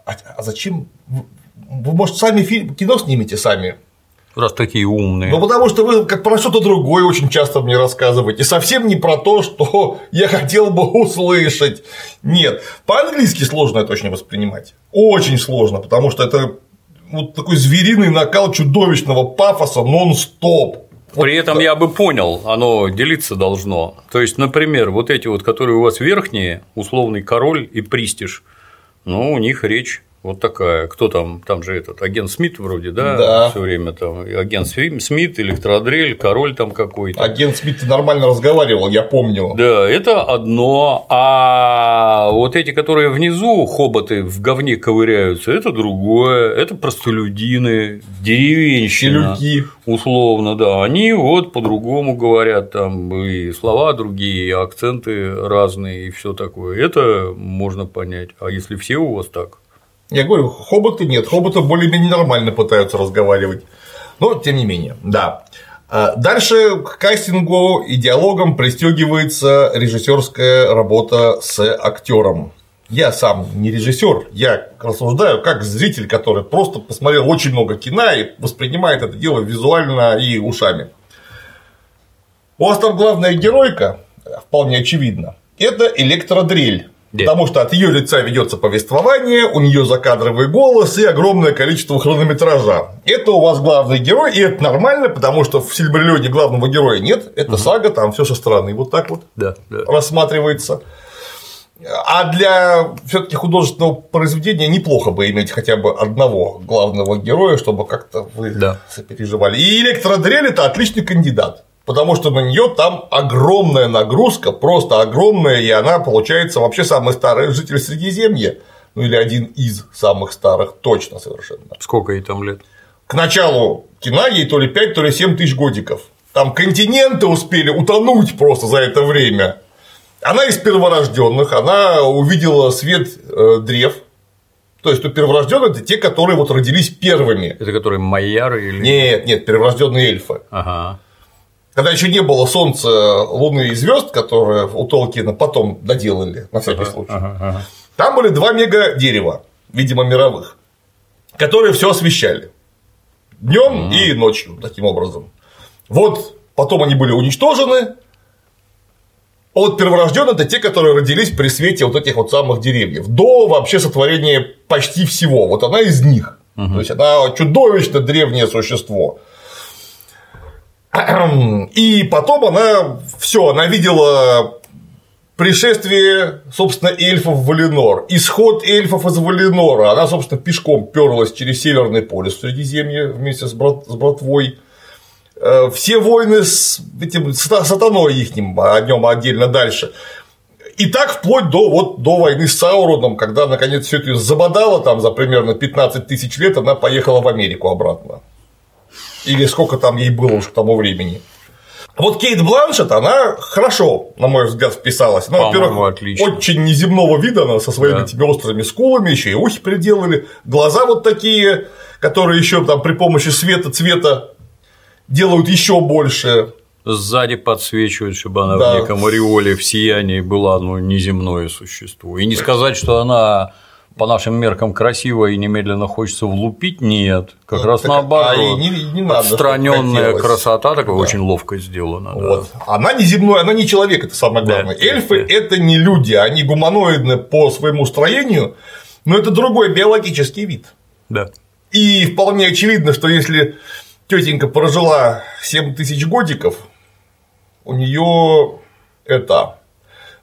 А, а зачем? Вы, вы, может, сами фильм, кино снимете сами? Раз такие умные. Ну, потому что вы как про что-то другое очень часто мне рассказываете. Совсем не про то, что я хотел бы услышать. Нет. По-английски сложно это очень воспринимать. Очень сложно, потому что это вот такой звериный накал чудовищного пафоса нон-стоп. При этом я бы понял, оно делиться должно. То есть, например, вот эти вот, которые у вас верхние, условный король и пристиж, ну, у них речь вот такая. Кто там? Там же этот агент Смит вроде, да? Да. Все время там. Агент Смит, электродрель, король там какой-то. Агент Смит нормально разговаривал, я помню. Да, это одно, а вот эти, которые внизу хоботы в говне ковыряются, это другое, это простолюдины, деревенщина, Челюки. условно, да, они вот по-другому говорят, там и слова другие, и акценты разные, и все такое, это можно понять, а если все у вас так? Я говорю, хоботы нет, хоботы более-менее нормально пытаются разговаривать. Но тем не менее, да. А Дальше к кастингу и диалогам пристегивается режиссерская работа с актером. Я сам не режиссер, я рассуждаю как зритель, который просто посмотрел очень много кино и воспринимает это дело визуально и ушами. У вас там главная геройка, вполне очевидно, это электродрель. Да. Потому что от ее лица ведется повествование, у нее закадровый голос и огромное количество хронометража. Это у вас главный герой, и это нормально, потому что в Сильбриллионе главного героя нет. Это сага, там все со стороны вот так вот Да, да. рассматривается. А для все-таки художественного произведения неплохо бы иметь хотя бы одного главного героя, чтобы как-то вы Да. сопереживали. И электродрель это отличный кандидат. Потому что на нее там огромная нагрузка, просто огромная, и она получается вообще самый старый житель Средиземья. Ну или один из самых старых, точно совершенно. Сколько ей там лет? К началу кино ей то ли 5, то ли 7 тысяч годиков. Там континенты успели утонуть просто за это время. Она из перворожденных, она увидела свет э, древ. То есть, у перворожденных это те, которые вот родились первыми. Это которые майяры или. Нет, нет, перворожденные эльфы. Ага. Когда еще не было Солнца, Луны и звезд, которые у Толкина потом доделали, на всякий случай. Ага, ага. Там были два мега дерева, видимо, мировых, которые все освещали. Днем и ночью, таким образом. Вот потом они были уничтожены. А вот перворожденные это те, которые родились при свете вот этих вот самых деревьев. До вообще сотворения почти всего. Вот она из них. То есть она чудовищно древнее существо. И потом она все, она видела пришествие, собственно, эльфов в Валинор, исход эльфов из Валинора. Она, собственно, пешком перлась через Северный полюс в Средиземье вместе с, брат, с братвой. Э, Все войны с этим сата- сатаной ихним, о нем отдельно дальше. И так вплоть до, вот, до войны с Сауроном, когда наконец все это забодало там за примерно 15 тысяч лет, она поехала в Америку обратно. Или сколько там ей было уже к тому времени. Вот Кейт Бланшет, она хорошо, на мой взгляд, вписалась. Она, По-моему, во-первых, очень неземного вида, она со своими Да. этими острыми скулами, еще и ухи приделали, глаза вот такие, которые еще там при помощи света, цвета делают еще больше. Сзади подсвечивают, чтобы она Да. в неком ореоле, в сиянии была ну, неземное существо. И не сказать, что она по нашим меркам красивая и немедленно хочется влупить, нет. Как раз Так, наоборот. а не- не надо, Отстраненная красота такая очень ловко сделана. да. Вот. Она не земной, она не человек, это самое Да, главное. да, Эльфы да. это не люди, они гуманоидны по своему строению, но это другой биологический вид. Да. И вполне очевидно, что если тетенька прожила 7 тысяч годиков, у нее это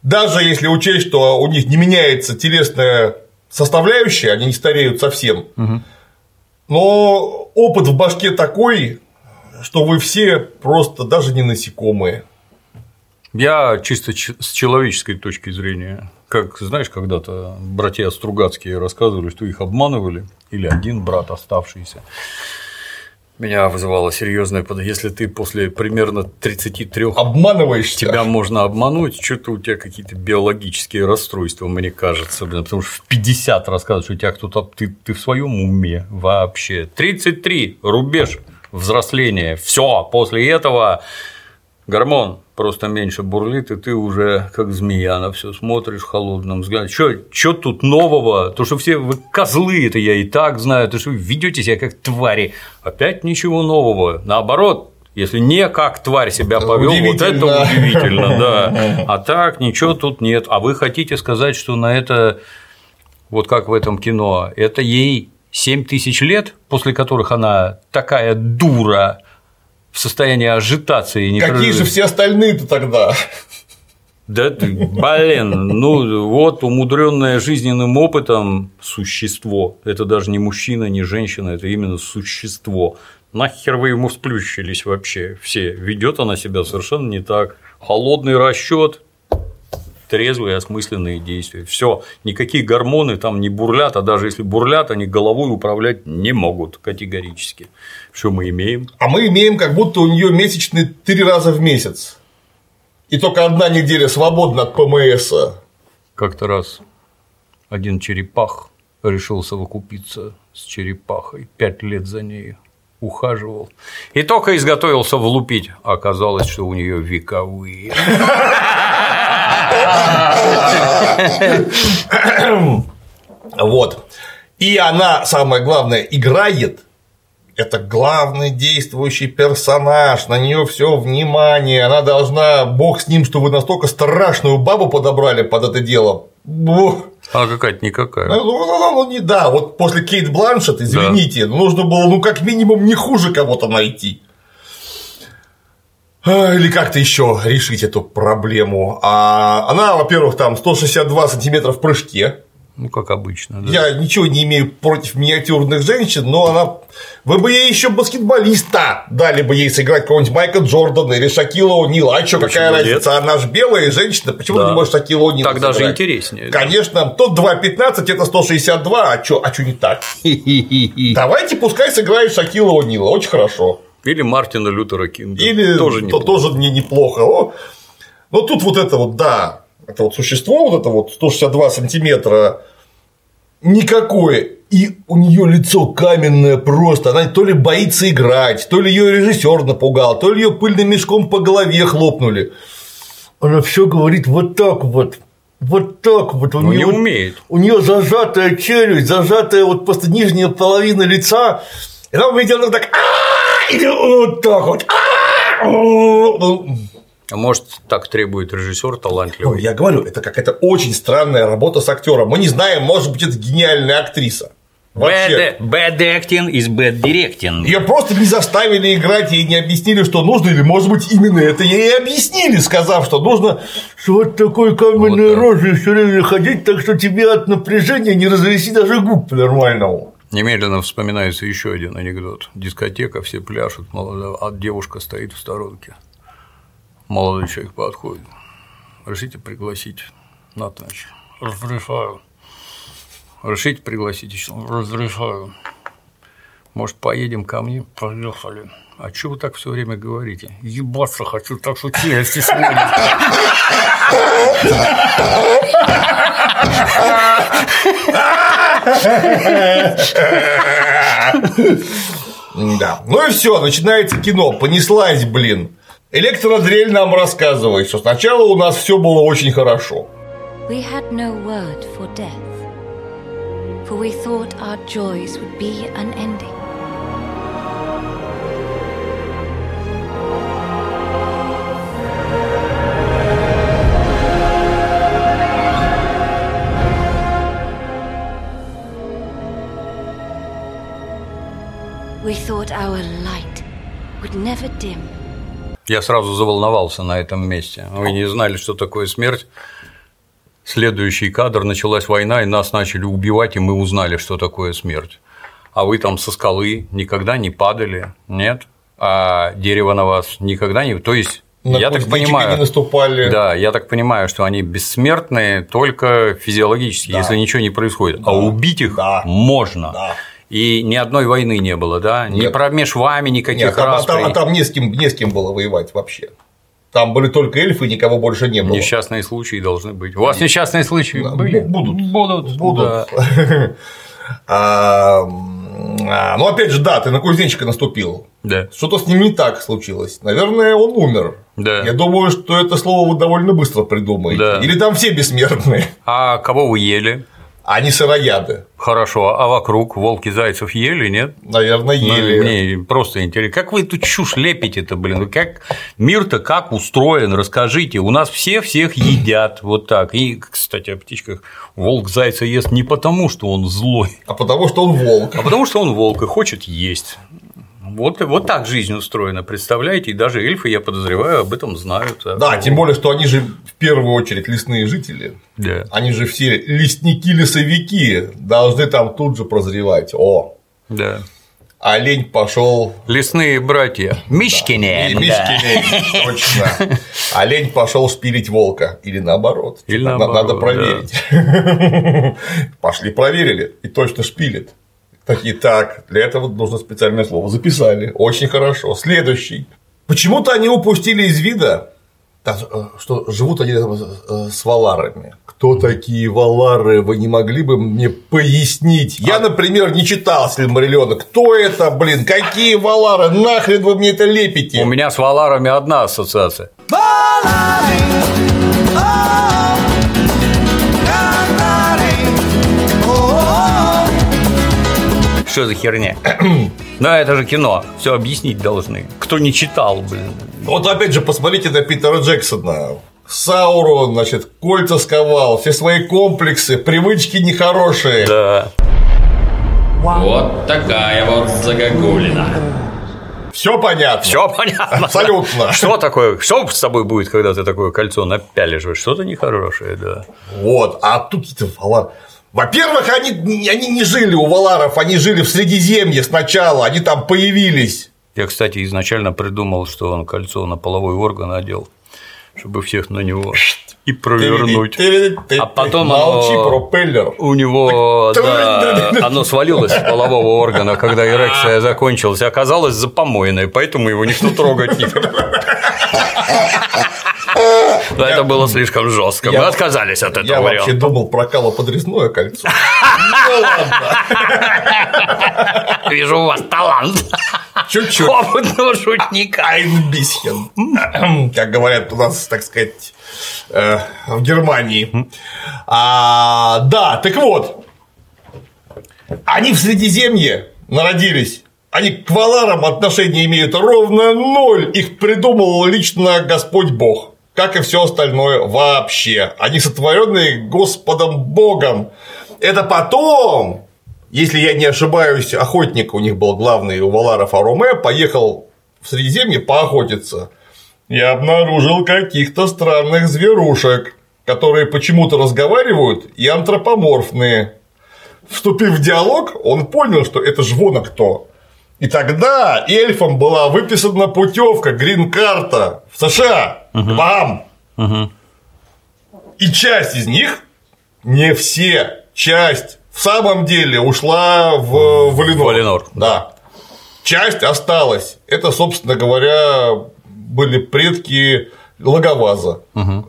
даже если учесть, что у них не меняется телесная составляющая, они не стареют совсем, но опыт в башке такой, что вы все просто даже не насекомые. Я чисто с человеческой точки зрения, как знаешь, когда-то братья Стругацкие рассказывали, что их обманывали, или один брат оставшийся. Меня вызывало серьезное. Если ты после примерно 33 Обманываешься. тебя можно обмануть, что-то у тебя какие-то биологические расстройства, мне кажется, блин, потому что в 50 рассказывают, что у тебя кто-то, ты, ты в своем уме вообще. 33, рубеж взросления, все, после этого гормон просто меньше бурлит, и ты уже как змея на все смотришь холодным взглядом. Что тут нового? То, что все вы козлы, это я и так знаю, то, что вы ведете себя как твари. Опять ничего нового. Наоборот, если не как тварь себя повел, вот это Удивительно. удивительно, да. А так ничего тут нет. А вы хотите сказать, что на это, вот как в этом кино, это ей 7 тысяч лет, после которых она такая дура в состоянии ажитации. не Какие же все остальные-то тогда? Да, блин, ну вот умудренное жизненным опытом существо. Это даже не мужчина, не женщина, это именно существо. Нахер вы ему сплющились вообще все? Ведет она себя совершенно не так. Холодный расчет, трезвые, осмысленные действия. Все, никакие гормоны там не бурлят, а даже если бурлят, они головой управлять не могут категорически. Что мы имеем? А мы имеем, как будто у нее месячные три раза в месяц. И только одна неделя свободна от ПМС. Как-то раз один черепах решил совокупиться с черепахой, пять лет за ней ухаживал. И только изготовился влупить, оказалось, что у нее вековые. Вот. И она, самое главное, играет. Это главный действующий персонаж, на нее все внимание, она должна, бог с ним, что вы настолько страшную бабу подобрали под это дело. Бух. А какая-то никакая. Ну, ну, ну, ну, не, да, вот после Кейт Бланшет, извините, нужно было, ну, как минимум, не хуже кого-то найти. А, Или как-то еще решить эту проблему. А она, во-первых, там 162 сантиметра в прыжке. Ну, как обычно. Да. Я ничего не имею против миниатюрных женщин, но она. Вы бы ей еще баскетболиста дали бы ей сыграть какого-нибудь Майка Джордана или Шакила О'Нила. А что, какая нет? разница? Она же белая женщина, почему Да. ты не можешь Шакила О'Нила Так даже интереснее. Конечно, тот 2.15, это 162, а что а чё не так? Давайте пускай сыграет Шакила О'Нила, очень хорошо. Или Мартина Лютера Кинга. Или тоже то- неплохо. тоже не, неплохо. О, Но тут вот это вот, да, это вот существо, вот это вот 162 сантиметра, никакое. И у нее лицо каменное просто. Она то ли боится играть, то ли ее режиссер напугал, то ли ее пыльным мешком по голове хлопнули. Она все говорит вот так вот. Вот так вот. У Ну, не неё- умеет. у нее зажатая челюсть, зажатая вот просто нижняя половина лица, и она выглядит она так, вот так вот. «А-а-а!» А может, так требует режиссер Ну, талантливый. я говорю, это какая-то очень странная работа с актером. Мы не знаем, может быть, это гениальная актриса. Вообще. Bad, bad acting is bad directing. Ее просто не заставили играть, ей не объяснили, что нужно, или, может быть, именно это ей объяснили, сказав, что нужно с вот такой каменной Вот так. рожей все время ходить, так что тебе от напряжения не развести даже губ по-нормальному. Немедленно вспоминается еще один анекдот. Дискотека, все пляшут, молодая, а девушка стоит в сторонке. Молодой человек подходит. Решите пригласить на ночь. Разрешаю. Решите пригласить еще. Разрешаю. Может, поедем ко мне? Поехали. А что вы так все время говорите? Ебаться хочу, так что челюсти сводит. Да. Ну и все, начинается кино. Понеслась, блин. Электродрель нам рассказывает, что сначала у нас все было очень хорошо. We had no word for death, for we thought our joys would be unending. Я сразу заволновался на этом месте. Вы не знали, что такое смерть. Следующий кадр началась война, и нас начали убивать, и мы узнали, что такое смерть. А вы там со скалы никогда не падали, нет? А дерево на вас никогда не. То есть На я так понимаю, не наступали. да, я так понимаю, что они бессмертные только физиологически, Да. если ничего не происходит. А убить их Да. можно. Да. И ни одной войны не было, да? Ни Нет. промеж вами никаких Нет, там, а расприй. там, а там не, с кем, не с кем было воевать вообще. Там были только эльфы, никого больше не было. Несчастные случаи должны быть. У вас несчастные случаи Да, были? бу- будут. Будут. Будут. да. А, а, ну, опять же, да, ты на кузнечика наступил. Да. Что-то с ним не так случилось. Наверное, он умер. Да. Я думаю, что это слово вы довольно быстро придумаете. Да. Или там все бессмертные. А кого вы ели? Они сырояды. Хорошо. А вокруг волки зайцев ели, нет? Наверное, Ну, ели. Мне просто интересно. Как вы эту чушь лепите-то, блин? Вы Как мир-то как устроен? Расскажите. У нас все всех едят вот так. И, кстати, о птичках. Волк зайца ест не потому, что он злой, А потому что он волк. а потому что он волк и хочет есть. Вот, вот так жизнь устроена, представляете? И даже эльфы, я подозреваю, об этом знают. Да, что- тем более, что они же в первую очередь лесные жители. Да. Они же все лесники-лесовики должны там тут же прозревать. О, Да. олень пошел Лесные братья. Мишкины. Мишкины, точно. Олень пошел шпилить волка. Или наоборот. Или На- наоборот, Надо проверить. Пошли проверили. И точно шпилит. Такие, так, для этого нужно специальное слово. Записали. Очень хорошо. Следующий. Почему-то они упустили из вида, э, что живут они там, э, с валарами. Кто такие валары? Вы не могли бы мне пояснить? Я, например, не читал Сильмариллиона. Кто это, блин? Какие валары? Нахрен вы мне это лепите? У меня с валарами одна ассоциация. Что за херня? Да, это же кино. Все объяснить должны. Кто не читал, блин. Вот опять же, посмотрите на Питера Джексона. Саурон, значит, кольца сковал, все свои комплексы, привычки нехорошие. Да. Вот такая вот загогулина. Все понятно. Все понятно. Абсолютно. Что такое? Что с тобой будет, когда ты такое кольцо напялишь? Что-то нехорошее, да. Вот, а тут какие-то валары. Во-первых, они, они не жили у валаров, они жили в Средиземье сначала, они там появились. Я, кстати, изначально придумал, что он кольцо на половой орган одел, чтобы всех на него и провернуть. А потом Молчи, оно- пропеллер. У него, да, оно свалилось с полового органа, когда эрекция закончилась, и оказалось запомойной, поэтому его никто трогать не Но это было слишком жестко. Мы отказались от этого Я вообще думал про калоподрезное кольцо. Ну ладно, Вижу у вас талант чуть-чуть. опытного шутника. Bisschen. Как говорят у нас, так сказать, э, в Германии. А, да, так вот. Они в Средиземье народились. Они к валарам отношения имеют ровно ноль. Их придумал лично Господь Бог. Как и все остальное вообще. Они сотворенные Господом Богом. Это потом, если я не ошибаюсь, охотник у них был главный у Валаров Аруме, поехал в Средиземье поохотиться. Я обнаружил каких-то странных зверушек, которые почему-то разговаривают и антропоморфные. Вступив в диалог, он понял, что это ж вон кто. И тогда эльфам была выписана путевка, грин-карта в США. Бам! И часть из них, не все, часть в самом деле ушла в Валинор. Валинор. Да. Часть осталась. Это, собственно говоря, были предки Логоваза.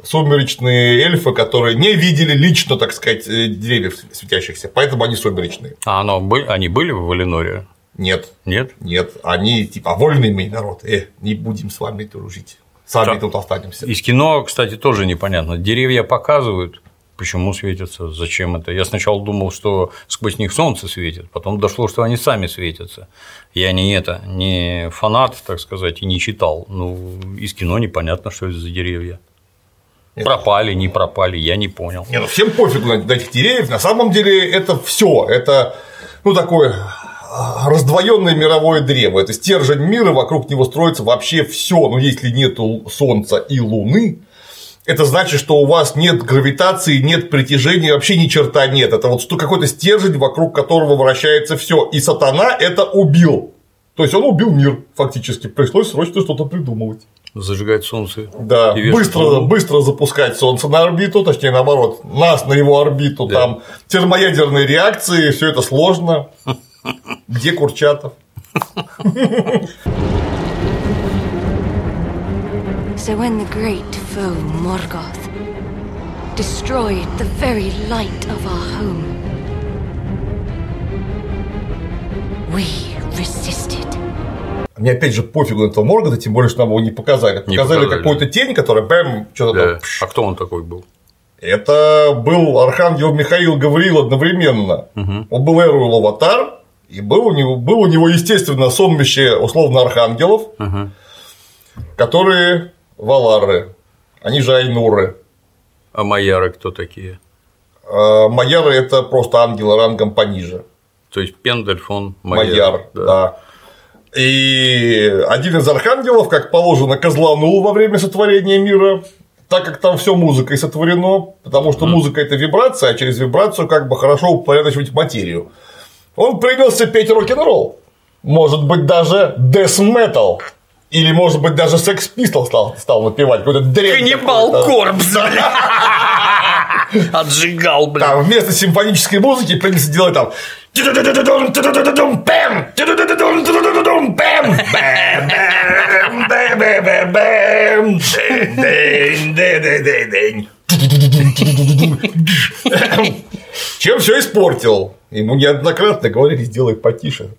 Сумеречные эльфы, которые не видели лично, так сказать, э, деревьев светящихся. Поэтому они сумеречные. А оно, они были в Валиноре? Нет. Нет? Нет, они типа вольный мы народ, э, не будем с вами дружить, сами Так. тут останемся. Из кино, кстати, тоже непонятно. Деревья показывают, почему светятся, зачем это. Я сначала думал, что сквозь них солнце светит, потом дошло, что они сами светятся. Я не это, не фанат, так сказать, и не читал. Ну, из кино непонятно, что это за деревья. Нет. Пропали, не пропали, я не понял. Не, ну всем пофигу на, на этих деревьев, на самом деле это все, это ну такой раздвоенное мировое древо. Это стержень мира, вокруг него строится вообще все. Но если нет Солнца и Луны, это значит, что у вас нет гравитации, нет притяжения, вообще ни черта нет. Это вот какой-то стержень, вокруг которого вращается все. И сатана это убил. То есть он убил мир, фактически. Пришлось срочно что-то придумывать. Зажигать солнце. Да, быстро, луну. быстро запускать Солнце на орбиту, точнее наоборот, нас на его орбиту, Да. там термоядерные реакции, все это сложно. Где Курчатов? So when the great foe Morgoth destroyed the very light of our home, we resisted. Мне опять же пофигу на этого Моргана, тем более, что нам его не показали. Не Показали, показали. какую-то тень, которая бэм, что-то Да. там. А кто он такой был? Это был Архангел Михаил Гавриил одновременно. Он был Эруэл Аватар, и был у него, был у него, естественно, сонмище условно архангелов, которые Валары, они же Айнуры. А Майяры кто такие? А Майяры – это просто ангелы рангом пониже. То есть Пендельфон Майяр. Майяр, да. И один из архангелов, как положено, козланул во время сотворения мира, так как там все музыкой сотворено, потому что музыка это вибрация, а через вибрацию как бы хорошо упорядочивать материю. Он принялся петь рок-н-ролл. Может быть, даже death metal. Или, может быть, даже секс пистол стал, стал напевать. Какой-то дрянь Каннибал. Корпс, бля. Отжигал, бля. Там вместо симфонической музыки принялся делать там «Тю-ду-ду-ду-дум, ту-ду-ду-ду-дум, пэм, тю-ду-ду-ду-дум, ту-ду-ду-ду-дум, пэм, бэм, бэм, бэм, бэм, бэм, бэм, дэнь, дэнь, дэнь, дэнь, дэнь, ту-ду-ду-ду-ду-дум. Чем все испортил? Ему неоднократно говорили, сделай потише.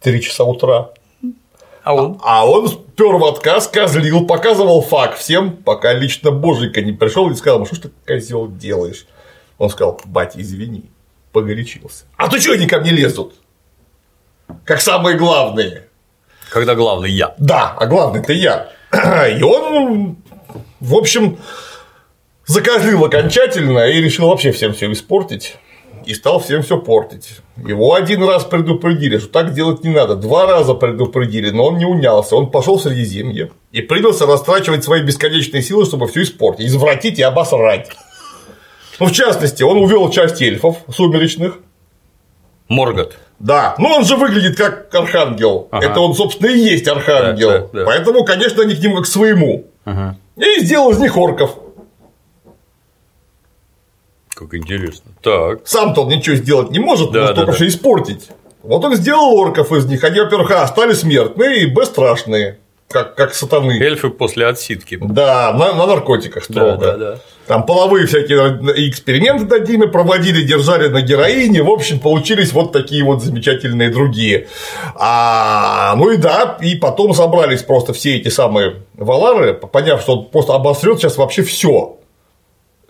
Три часа утра. А он? А он спер в отказ, козлил, показывал факт всем, пока лично Боженька не пришел и сказал что ж ты, козел, делаешь? Он сказал, батя, извини, погорячился. А то что они ко мне лезут? Как самые главные. Когда главный я. Да, а главный-то я. И он, в общем, закозлил окончательно и решил вообще всем все испортить. И стал всем все портить. Его один раз предупредили, что так делать не надо. Два раза предупредили, но он не унялся. Он пошел в Средиземье и принялся растрачивать свои бесконечные силы, чтобы все испортить, извратить и обосрать. Ну, в частности, он увел часть эльфов сумеречных, Моргот. да, но он же выглядит как архангел. Ага. Это он, собственно, и есть архангел. Да, да, да. Поэтому, конечно, они к нему как к своему. Ага. И сделал из них орков. Как интересно. Так. Сам-то он ничего сделать не может, Да, да, только да. что испортить. Вот он сделал орков из них. Они, во-первых, а, стали смертные и бесстрашные, как, как сатаны. Эльфы после отсидки. Да, на, на наркотиках Да, строго. да, да. Там половые всякие эксперименты над ними проводили, держали на героине. В общем, получились вот такие вот замечательные другие. А, ну и да, и потом собрались просто все эти самые валары, поняв, что он просто обосрет сейчас вообще все.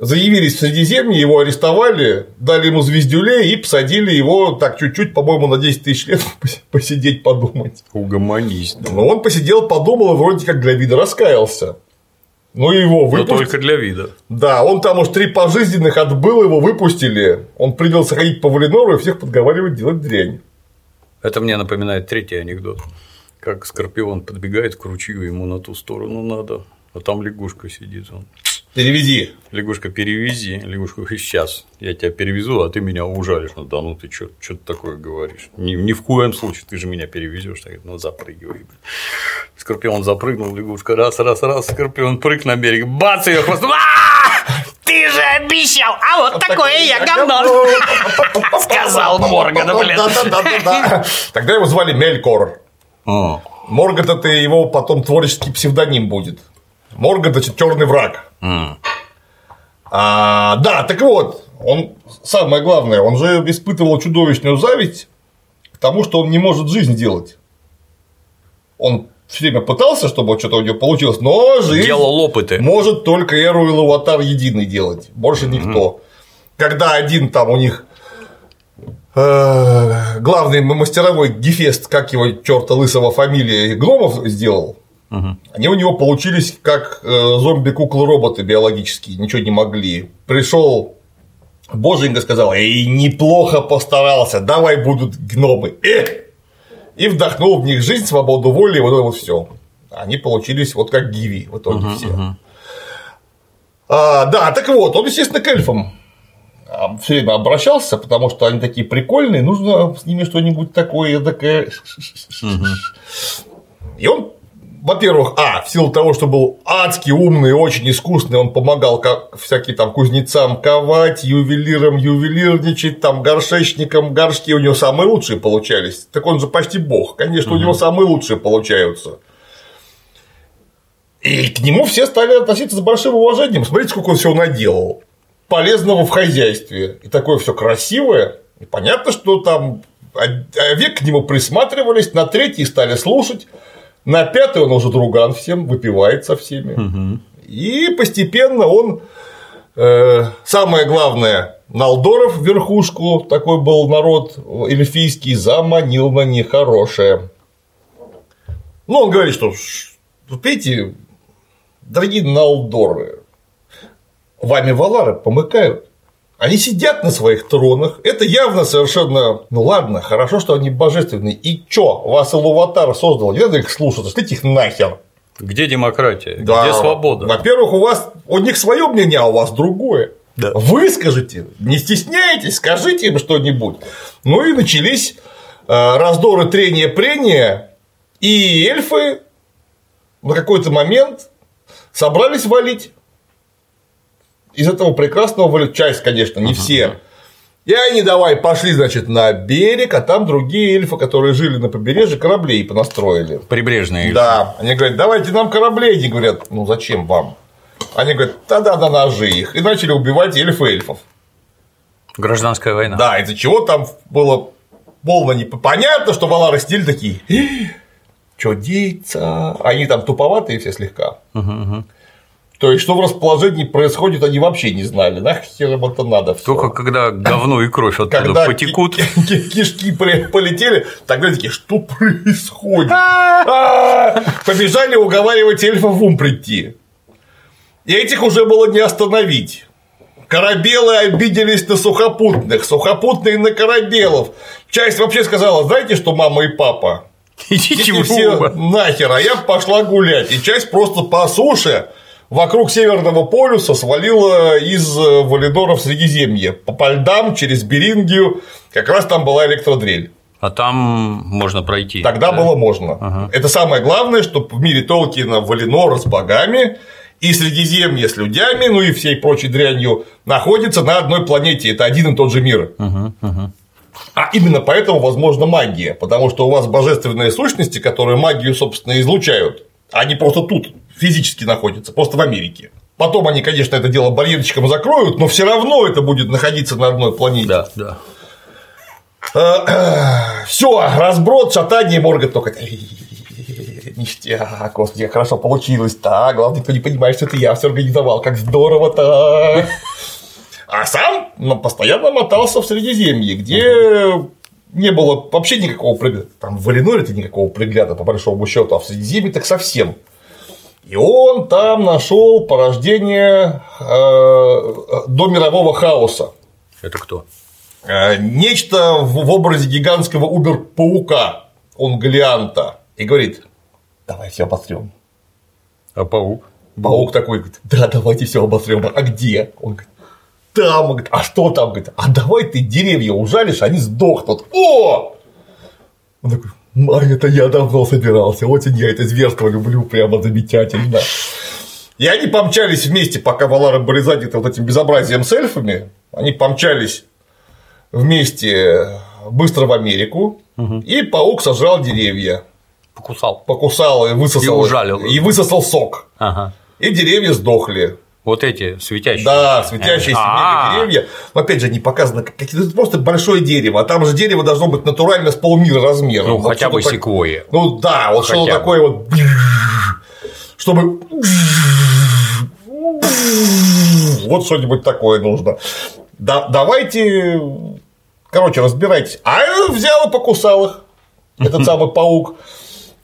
Заявились в Средиземье, его арестовали, дали ему звездюлей и посадили его так чуть-чуть, по-моему, на 10 тысяч лет посидеть, подумать. Угомонись. да. Но он посидел, подумал и вроде как для вида раскаялся. Ну его Но выпустили. только для вида. Да, он там уж три пожизненных отбыл, его выпустили. Он принялся ходить по Валинору и всех подговаривать делать дрянь. Это мне напоминает третий анекдот. Как Скорпион подбегает к ручью, ему на ту сторону надо, а там лягушка сидит. Он, Переведи. лягушка, перевези. Лягушка сейчас я тебя перевезу, а ты меня ужалишь. Ну да, ну ты что ты такое говоришь? Ни, ни в коем случае ты же меня перевезешь. Так, ну запрыгивай. блин. Скорпион запрыгнул, лягушка раз, раз, раз, Скорпион прыг на берег, бац ее хвостом. «А! Ты же обещал, а вот такое я говно. Сказал Морган, блин. Тогда его звали Мелькор. Морган это его потом творческий псевдоним будет. Морган это черный враг. м. А, да, так вот, он самое главное, он же испытывал чудовищную зависть к тому, что он не может жизнь делать. Он все время пытался, чтобы что-то у него получилось, но жизнь Делал опыты. может только Эру и Лаватар единый делать, больше никто. Когда один там у них э, главный мастеровой Гефест, как его черта лысого фамилия гномов сделал, они у него получились как э, зомби-куклы-роботы биологические, ничего не могли. Пришел Боженька сказал, эй, неплохо постарался, давай будут гномы. Эх, и вдохнул в них жизнь, свободу воли, и вот это вот все. Они получились вот как Гиви в итоге все. А, да, так вот, он, естественно, к эльфам все время обращался, потому что они такие прикольные, нужно с ними что-нибудь такое, такое. И он во-первых, а, в силу того, что был адский умный, очень искусный, он помогал как всякие там кузнецам ковать, ювелирам ювелирничать, там горшечникам горшки у него самые лучшие получались. Так он же почти бог, конечно, у него самые лучшие получаются. И к нему все стали относиться с большим уважением. Смотрите, сколько он всего наделал. Полезного в хозяйстве. И такое все красивое. И понятно, что там век к нему присматривались, на третий стали слушать. На пятый он уже друган всем, выпивает со всеми. И постепенно он, э, самое главное, Налдоров в верхушку, такой был народ эльфийский, заманил на нехорошее. Ну, он говорит, что, видите, дорогие Налдоры, вами Валары помыкают. Они сидят на своих тронах, это явно совершенно, ну ладно, хорошо, что они божественные, и чё, вас Илуватар создал, не надо их слушаться, шлите их нахер. Где демократия? Да. Где свобода? Во-первых, у вас у них свое мнение, а у вас другое. Да. Выскажите, не стесняйтесь, скажите им что-нибудь. Ну и начались э, раздоры, трения, прения, и эльфы на какой-то момент собрались валить из этого прекрасного валют часть, конечно, не все. И они давай пошли, значит, на берег, а там другие эльфы, которые жили на побережье, кораблей понастроили. Прибрежные эльфы. Да, они говорят, давайте нам кораблей. Они говорят, ну зачем вам? Они говорят, тогда на ножи их. И начали убивать эльфы эльфов. Гражданская война. Да, из-за чего там было полно не... Понятно, что Валары сидели такие, что деется? Они там туповатые все слегка. То есть, что в расположении происходит, они вообще не знали, нахер им это надо. всё. Только когда говно и кровь оттуда Когда потекут. ки- ки- кишки полетели, тогда такие, что происходит? А! Побежали уговаривать эльфов в ум прийти. И этих уже было не остановить. Корабелы обиделись на сухопутных, сухопутные на корабелов. Часть вообще сказала, знаете, что мама и папа? Идите все нахер, а я пошла гулять. И часть просто по суше вокруг Северного полюса свалила из э, Валидора в Средиземье. По льдам, через Берингию. Как раз там была электродрель. А там можно пройти. Тогда да? было можно. Это самое главное, что в мире Толкина Валинор с богами и Средиземье с людьми, ну и всей прочей дрянью, находится на одной планете. Это один и тот же мир. А именно поэтому возможна магия, потому что у вас божественные сущности, которые магию, собственно, излучают, они просто тут физически находятся, просто в Америке. Потом они, конечно, это дело барьерчиком закроют, но все равно это будет находиться на одной планете. Да, да. Все, разброд, шатание, Морган только. Ништяк, господи, как хорошо получилось. Так, главное, никто не понимает, что это я все организовал. Как здорово-то. А сам ну, постоянно мотался в Средиземье, где не было вообще никакого пригляда. Там в Валиноре-то никакого пригляда, по большому счету, а в Средиземье так совсем. И он там нашел порождение э, до мирового хаоса. Это кто? Э, нечто в в образе гигантского убер-паука, он Галианта, и говорит, давай все обосрем. А паук? Паук такой говорит, да, давайте все обосрем. А где? Он говорит, там, говорит, а что там? Говорит, а давай ты деревья ужалишь, они сдохнут. О! Он такой, а это я давно собирался, очень я это зверство люблю, прямо замечательно. И они помчались вместе, пока Валара были заняты вот этим безобразием с эльфами, они помчались вместе быстро в Америку, и паук сожрал деревья, Покусал. покусал и высосал, И ужалил. и высосал сок, Ага. и деревья сдохли. Вот эти светящие. Да, светящиеся А. мега деревья. Но опять же, не показано, как это просто большое дерево. А там же дерево должно быть натурально с полмира размером. Ну, Вот хотя бы так- секвойя. Ну да, вот что-то такое вот. Чтобы. Вот что-нибудь такое нужно. Да, давайте. Короче, разбирайтесь. А взял и покусал их. Этот самый паук.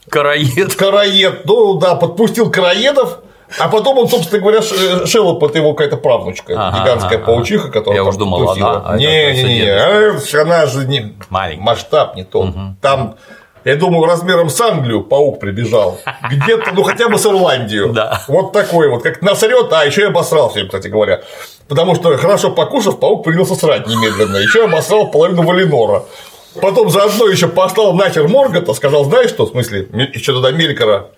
Караед. Караед, ну да, подпустил караедов, а потом он, собственно говоря, Ш- Шеллоп это его какая-то правнучка, Ага, гигантская ага, паучиха, которая Я там уж думал, тусила. она, это не, не, не, просто а она же не Маленькая. масштаб не тот. Там Я думаю, размером с Англию паук прибежал. Где-то, ну хотя бы с Ирландию. Да. Вот такой вот, как насрет, а еще и обосрался, кстати говоря. Потому что хорошо покушав, паук принялся срать немедленно. Еще обосрал половину Валинора. Потом заодно еще послал нахер Моргота, сказал, знаешь что, в смысле, еще туда Мелькора.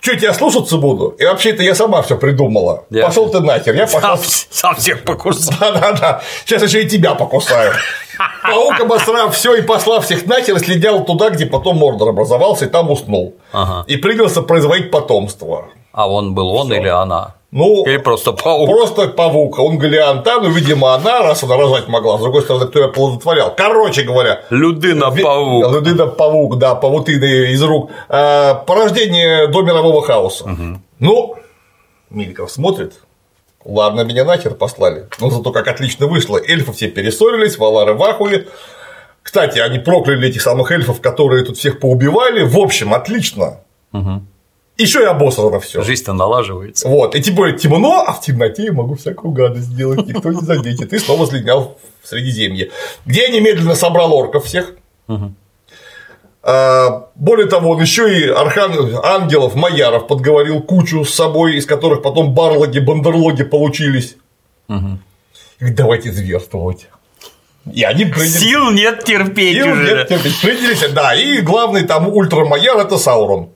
Че, тебя слушаться буду? И вообще это я сама все придумала. Я- Пошел ты нахер, я пошел. Сам, сам всех покусал. Да-да-да. Сейчас еще и тебя покусаю. Паук обосрав все и послав всех нахер, следял туда, где потом Мордор образовался, и там уснул. Ага. И принялся производить потомство. А он был он или она? Ну, Или просто паук? Просто павук. Он Галианта, ну, видимо, она, раз она рожать могла. С другой стороны, кто ее плодотворял. Короче говоря, Людына Ви- паук. Людина паук, да, павутины из рук. А, Порождение до мирового хаоса. Ну, Мильков смотрит. Ладно, меня нахер послали. Но зато как отлично вышло. Эльфы все перессорились, Валары в ахуе. Кстати, они прокляли этих самых эльфов, которые тут всех поубивали. В общем, отлично. Еще и обосрано все. Жизнь-то налаживается. Вот, и тем более темно, а в темноте я могу всякую гадость сделать, никто не заметит. И снова слинял в Средиземье, где я немедленно собрал орков всех. А, Более того, он еще и архан... ангелов, майяров подговорил кучу с собой, из которых потом барлоги, бандерлоги получились. И говорит, давайте зверствовать. И они приняли. Сил нет терпеть Сил уже. нет терпеть. Принялись, да, и главный там ультрамайяр это Саурон.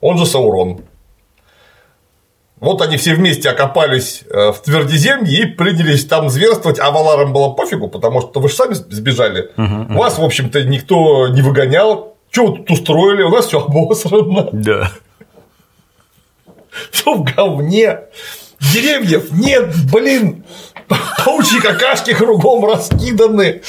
Он же Саурон. Вот они все вместе окопались э, в Твердиземье и принялись там зверствовать, а Валарам было пофигу, потому что вы же сами сбежали. Вас, в общем-то, никто не выгонял. Что вы тут устроили? У нас все обосрано. Да. Все в говне. Деревьев нет, блин. Паучьи какашки кругом раскиданы.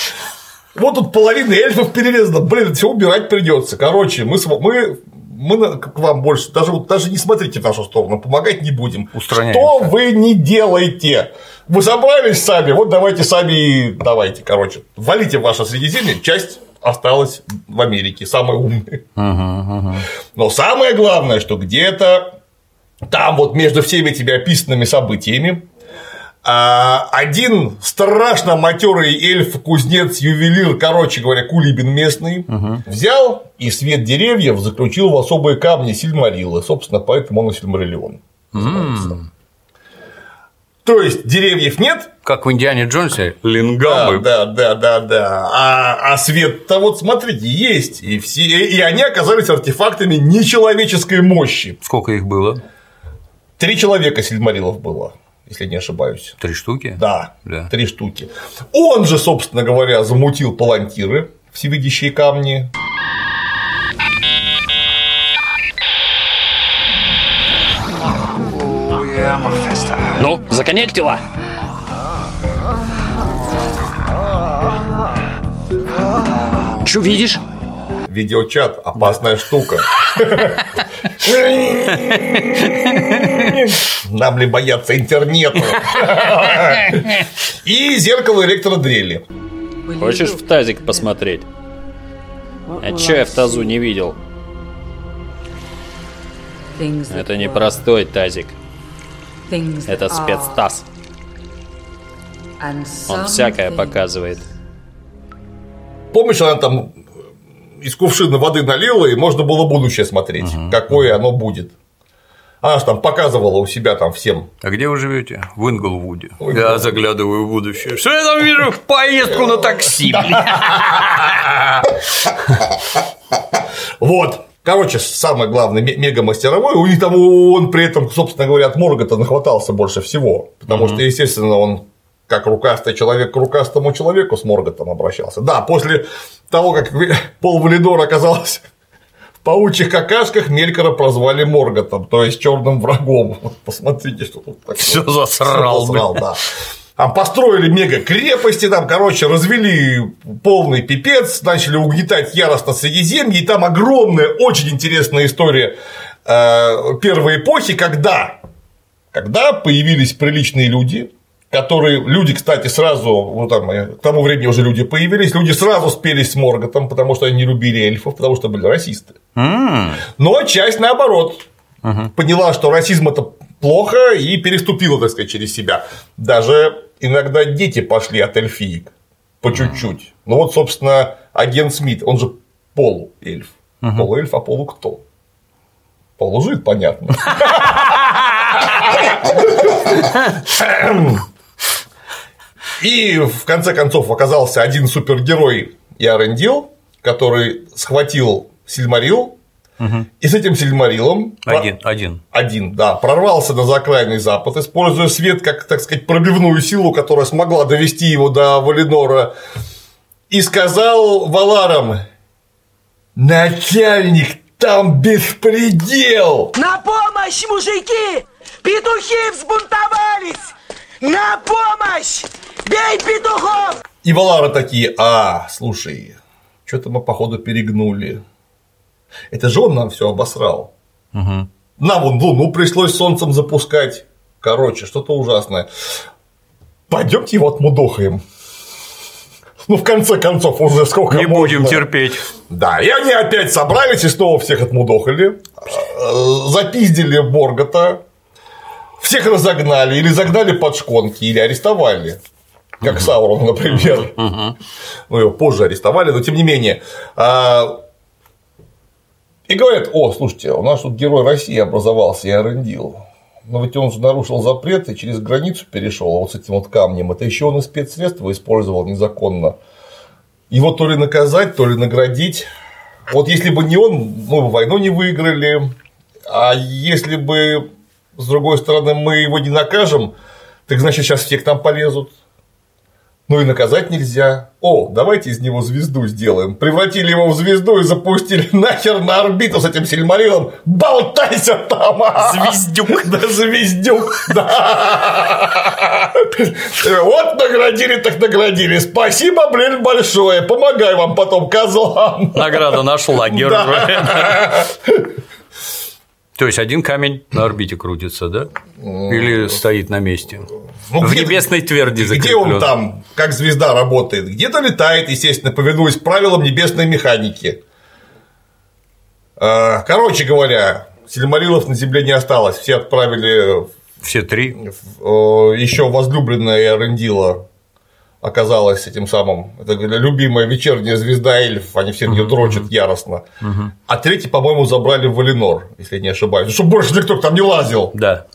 Вот тут половина эльфов перерезана. Блин, все убирать придется. Короче, мы, мы, мы к вам больше даже, вот даже не смотрите в нашу сторону, помогать не будем. Устраняемся. Что вы не делаете? Вы собрались сами, вот давайте сами и давайте, короче, валите в ваше Средиземье, часть осталась в Америке, самые умные. Но самое главное, что где-то там вот между всеми этими описанными событиями один страшно матерый эльф, кузнец, ювелир, короче говоря, кулибин местный, взял и свет деревьев заключил в особые камни Сильмарилы. Собственно, поэтому он и Сильмариллион. называется. То есть деревьев нет, Как в Индиане Джонсе, да, лингамы. да, да, да, да. А, а свет-то вот смотрите, есть. И, все, и они оказались артефактами нечеловеческой мощи. Сколько их было? Три человека Сильмарилов было, если не ошибаюсь. Три штуки? Да, Да. три штуки. Он же, собственно говоря, замутил палантиры, всевидящие камни. Ну, законектила. Что видишь? Видеочат – опасная штука. Нам ли бояться интернета? И зеркало электродрели. Хочешь в тазик посмотреть? А чё я в тазу не видел? Это не простой тазик, это спецтаз. Он всякое показывает. Помнишь, она там из кувшина воды налила, и можно было будущее смотреть, какое оно будет. Она же там показывала у себя там всем. А где вы живете? В Инглвуде. Ой, Я да. заглядываю в будущее. Что я там вижу? Поездку на такси. Вот. Короче, самое главное, ме- мега-мастеровой, у них там он при этом, собственно говоря, от Моргота нахватался больше всего, потому что, естественно, он как рукастый человек к рукастому человеку с Морготом обращался. Да, после того, как Пол Валидор оказался паучьих какашках, Мелькора прозвали Морготом, то есть черным врагом. Посмотрите, что тут такое. Всё засрал, Всё засрал, да. Там построили мега крепости, там, короче, развели полный пипец, начали угнетать яростно Средиземье, и там огромная, очень интересная история э, первой эпохи, когда, когда появились приличные люди, которые, люди, кстати, сразу, ну, там, э, к тому времени уже люди появились, люди сразу спелись с Морготом, потому что они не любили эльфов, потому что были расисты. Но часть наоборот поняла, что расизм это плохо и переступила, так сказать, через себя. Даже иногда дети пошли от эльфиек по чуть-чуть. Ну вот, собственно, агент Смит, он же полуэльф. Полуэльф, а полу кто? Полужит, понятно. И в конце концов оказался один супергерой Ярендил, который схватил Сильмарил, и с этим Сильмарилом Один, один. один, да, прорвался на закрайный запад, используя свет как, так сказать, пробивную силу, которая смогла довести его до Валинора, и сказал Валарам, начальник, там беспредел! На помощь, мужики! Петухи взбунтовались! На помощь! Бей петухов! И Валары такие, а, слушай, что-то мы, походу, перегнули. Это же он нам все обосрал. Нам вон Луну пришлось солнцем запускать. Короче, что-то ужасное. Пойдемте его отмудохаем. Ну, в конце концов, уже сколько Не будем можно. терпеть. Да, и они опять собрались и снова всех отмудохали, э, запиздили Боргота, всех разогнали или загнали под шконки, или арестовали. Как Саурон, например. Ну, его позже арестовали, но тем не менее. А, И говорят, о, слушайте, у нас тут герой России образовался, я рендил. Но ведь он же нарушил запрет и через границу перешел, а вот с этим вот камнем. Это еще он и спецсредства использовал незаконно. Его то ли наказать, то ли наградить. Вот если бы не он, мы бы войну не выиграли. А если бы, с другой стороны, мы его не накажем, так значит, сейчас все к нам полезут. Ну и наказать нельзя. О, давайте из него звезду сделаем. Превратили его в звезду и запустили нахер на орбиту с этим Сильмарилом. Болтайся там! а! Звездюк. Да, звездюк, да. Вот наградили, так наградили. Спасибо, блин, большое. Помогай вам потом, козлам. Награда нашла героя. То есть один камень на орбите крутится, да? Или стоит на месте? Ну, В небесной тверди Где он закреплен. там, как звезда работает? Где-то летает, естественно, повинуясь правилам небесной механики. А, Короче говоря, Сильмарилов на Земле не осталось. Все отправили Все три. еще возлюбленная Рендила оказалась этим самым. Это любимая вечерняя звезда эльф, они все ее дрочат яростно. А третий, по-моему, забрали в Валинор, если я не ошибаюсь. Чтобы больше никто там не лазил. Да.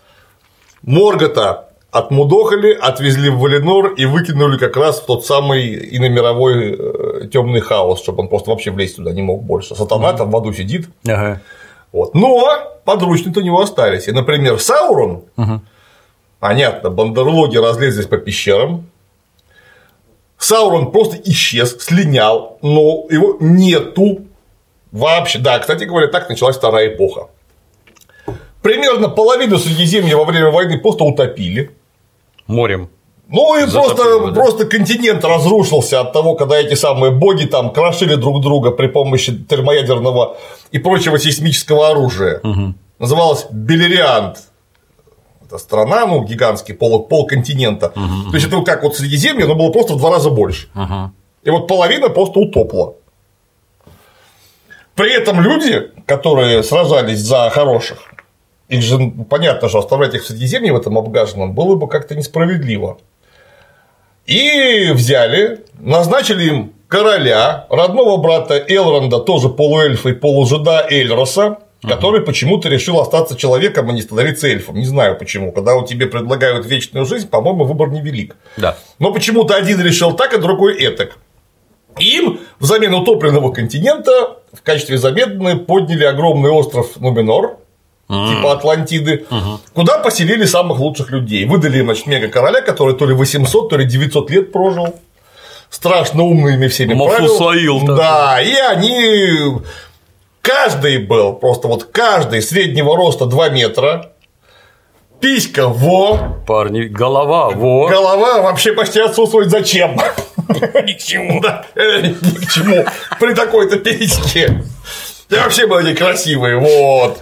Моргота отмудохали, отвезли в Валинор и выкинули как раз в тот самый иномировой темный хаос, чтобы он просто вообще влезть туда не мог больше. Сатана там в аду сидит. Ага. Вот. Но подручные-то у него остались. И, например, Саурон, понятно, бандерлоги разлезлись по пещерам. Саурон просто исчез, слинял, но его нету вообще. Да, кстати говоря, так началась вторая эпоха. Примерно половину Средиземья во время войны просто утопили. Морем. Ну и просто, да. просто континент разрушился от того, когда эти самые боги там крошили друг друга при помощи термоядерного и прочего сейсмического оружия. Называлось Белериант. Это страна, ну, гигантский пол, полконтинента. То есть это как вот Средиземье, но было просто в два раза больше. И вот половина просто утопла. При этом люди, которые сражались за хороших, их же ну, понятно, что оставлять их в Средиземье в этом обгаженном было бы как-то несправедливо. И взяли, назначили им короля, родного брата Элронда, тоже полуэльфа и полужида Эльроса, который почему-то решил остаться человеком, а не становиться эльфом. Не знаю почему. Когда у тебе предлагают вечную жизнь, по-моему, выбор невелик. Да. Но почему-то один решил так, а другой этак. Им взамен утопленного континента в качестве замены подняли огромный остров Нуминор, типа Атлантиды, куда поселили самых лучших людей. Выдали им, значит, мега короля, который то ли 800, то ли 900 лет прожил. Страшно умными всеми Мафусаил правил. Да, и они... Каждый был, просто вот каждый среднего роста 2 метра, писька во, Парни, голова, во. голова вообще почти отсутствует. Зачем? Ни к чему. Да, э, ни к чему. При такой-то письке. И вообще были красивые, вот.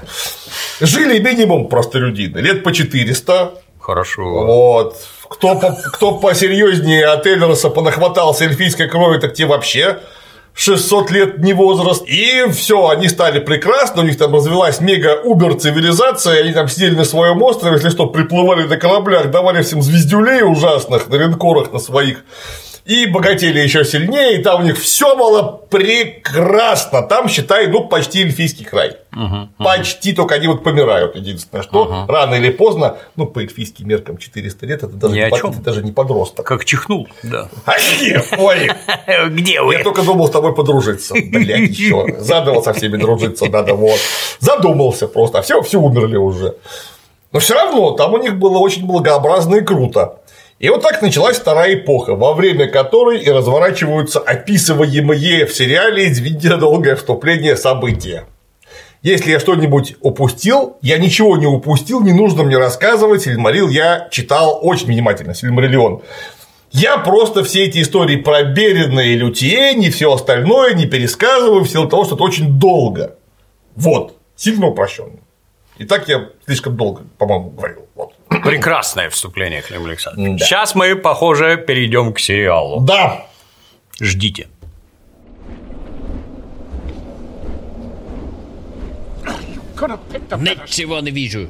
Жили минимум простолюдины, лет по 400, Хорошо. вот. Кто, по, кто посерьезнее от Эльроса понахватался эльфийской крови, так те вообще 600 лет не возраст. И все, они стали прекрасны, у них там развилась мега-убер цивилизация, они там сидели на своем острове, если что, приплывали на кораблях, давали всем звездюлей ужасных на линкорах на своих. И богатели еще сильнее, и там у них все было прекрасно. Там, считай, ну, почти эльфийский край. Почти, только они вот помирают. Единственное, что рано или поздно, ну, по эльфийским меркам 400 лет, это даже, не, под- это даже не подросток. Как чихнул, да. А где? Ой, Где я только думал с тобой подружиться. Блять, еще. Задумал со всеми дружиться надо, вот. Задумался просто, а все, все умерли уже. Но все равно там у них было очень благообразно и круто. И вот так началась вторая эпоха, во время которой и разворачиваются описываемые в сериале «Извините долгое вступление» события. Если я что-нибудь упустил, я ничего не упустил, не нужно мне рассказывать. Сильмарил я читал очень внимательно, Сильмариллион. Я просто все эти истории про Берина и Лютиень и все остальное не пересказываю в силу того, что это очень долго. Вот, сильно упрощенно. И так я слишком долго, по-моему, говорил. Вот. Прекрасное вступление, Клим Александрович. Да. Сейчас мы, похоже, перейдем к сериалу. Да, Ждите. Ничего не вижу.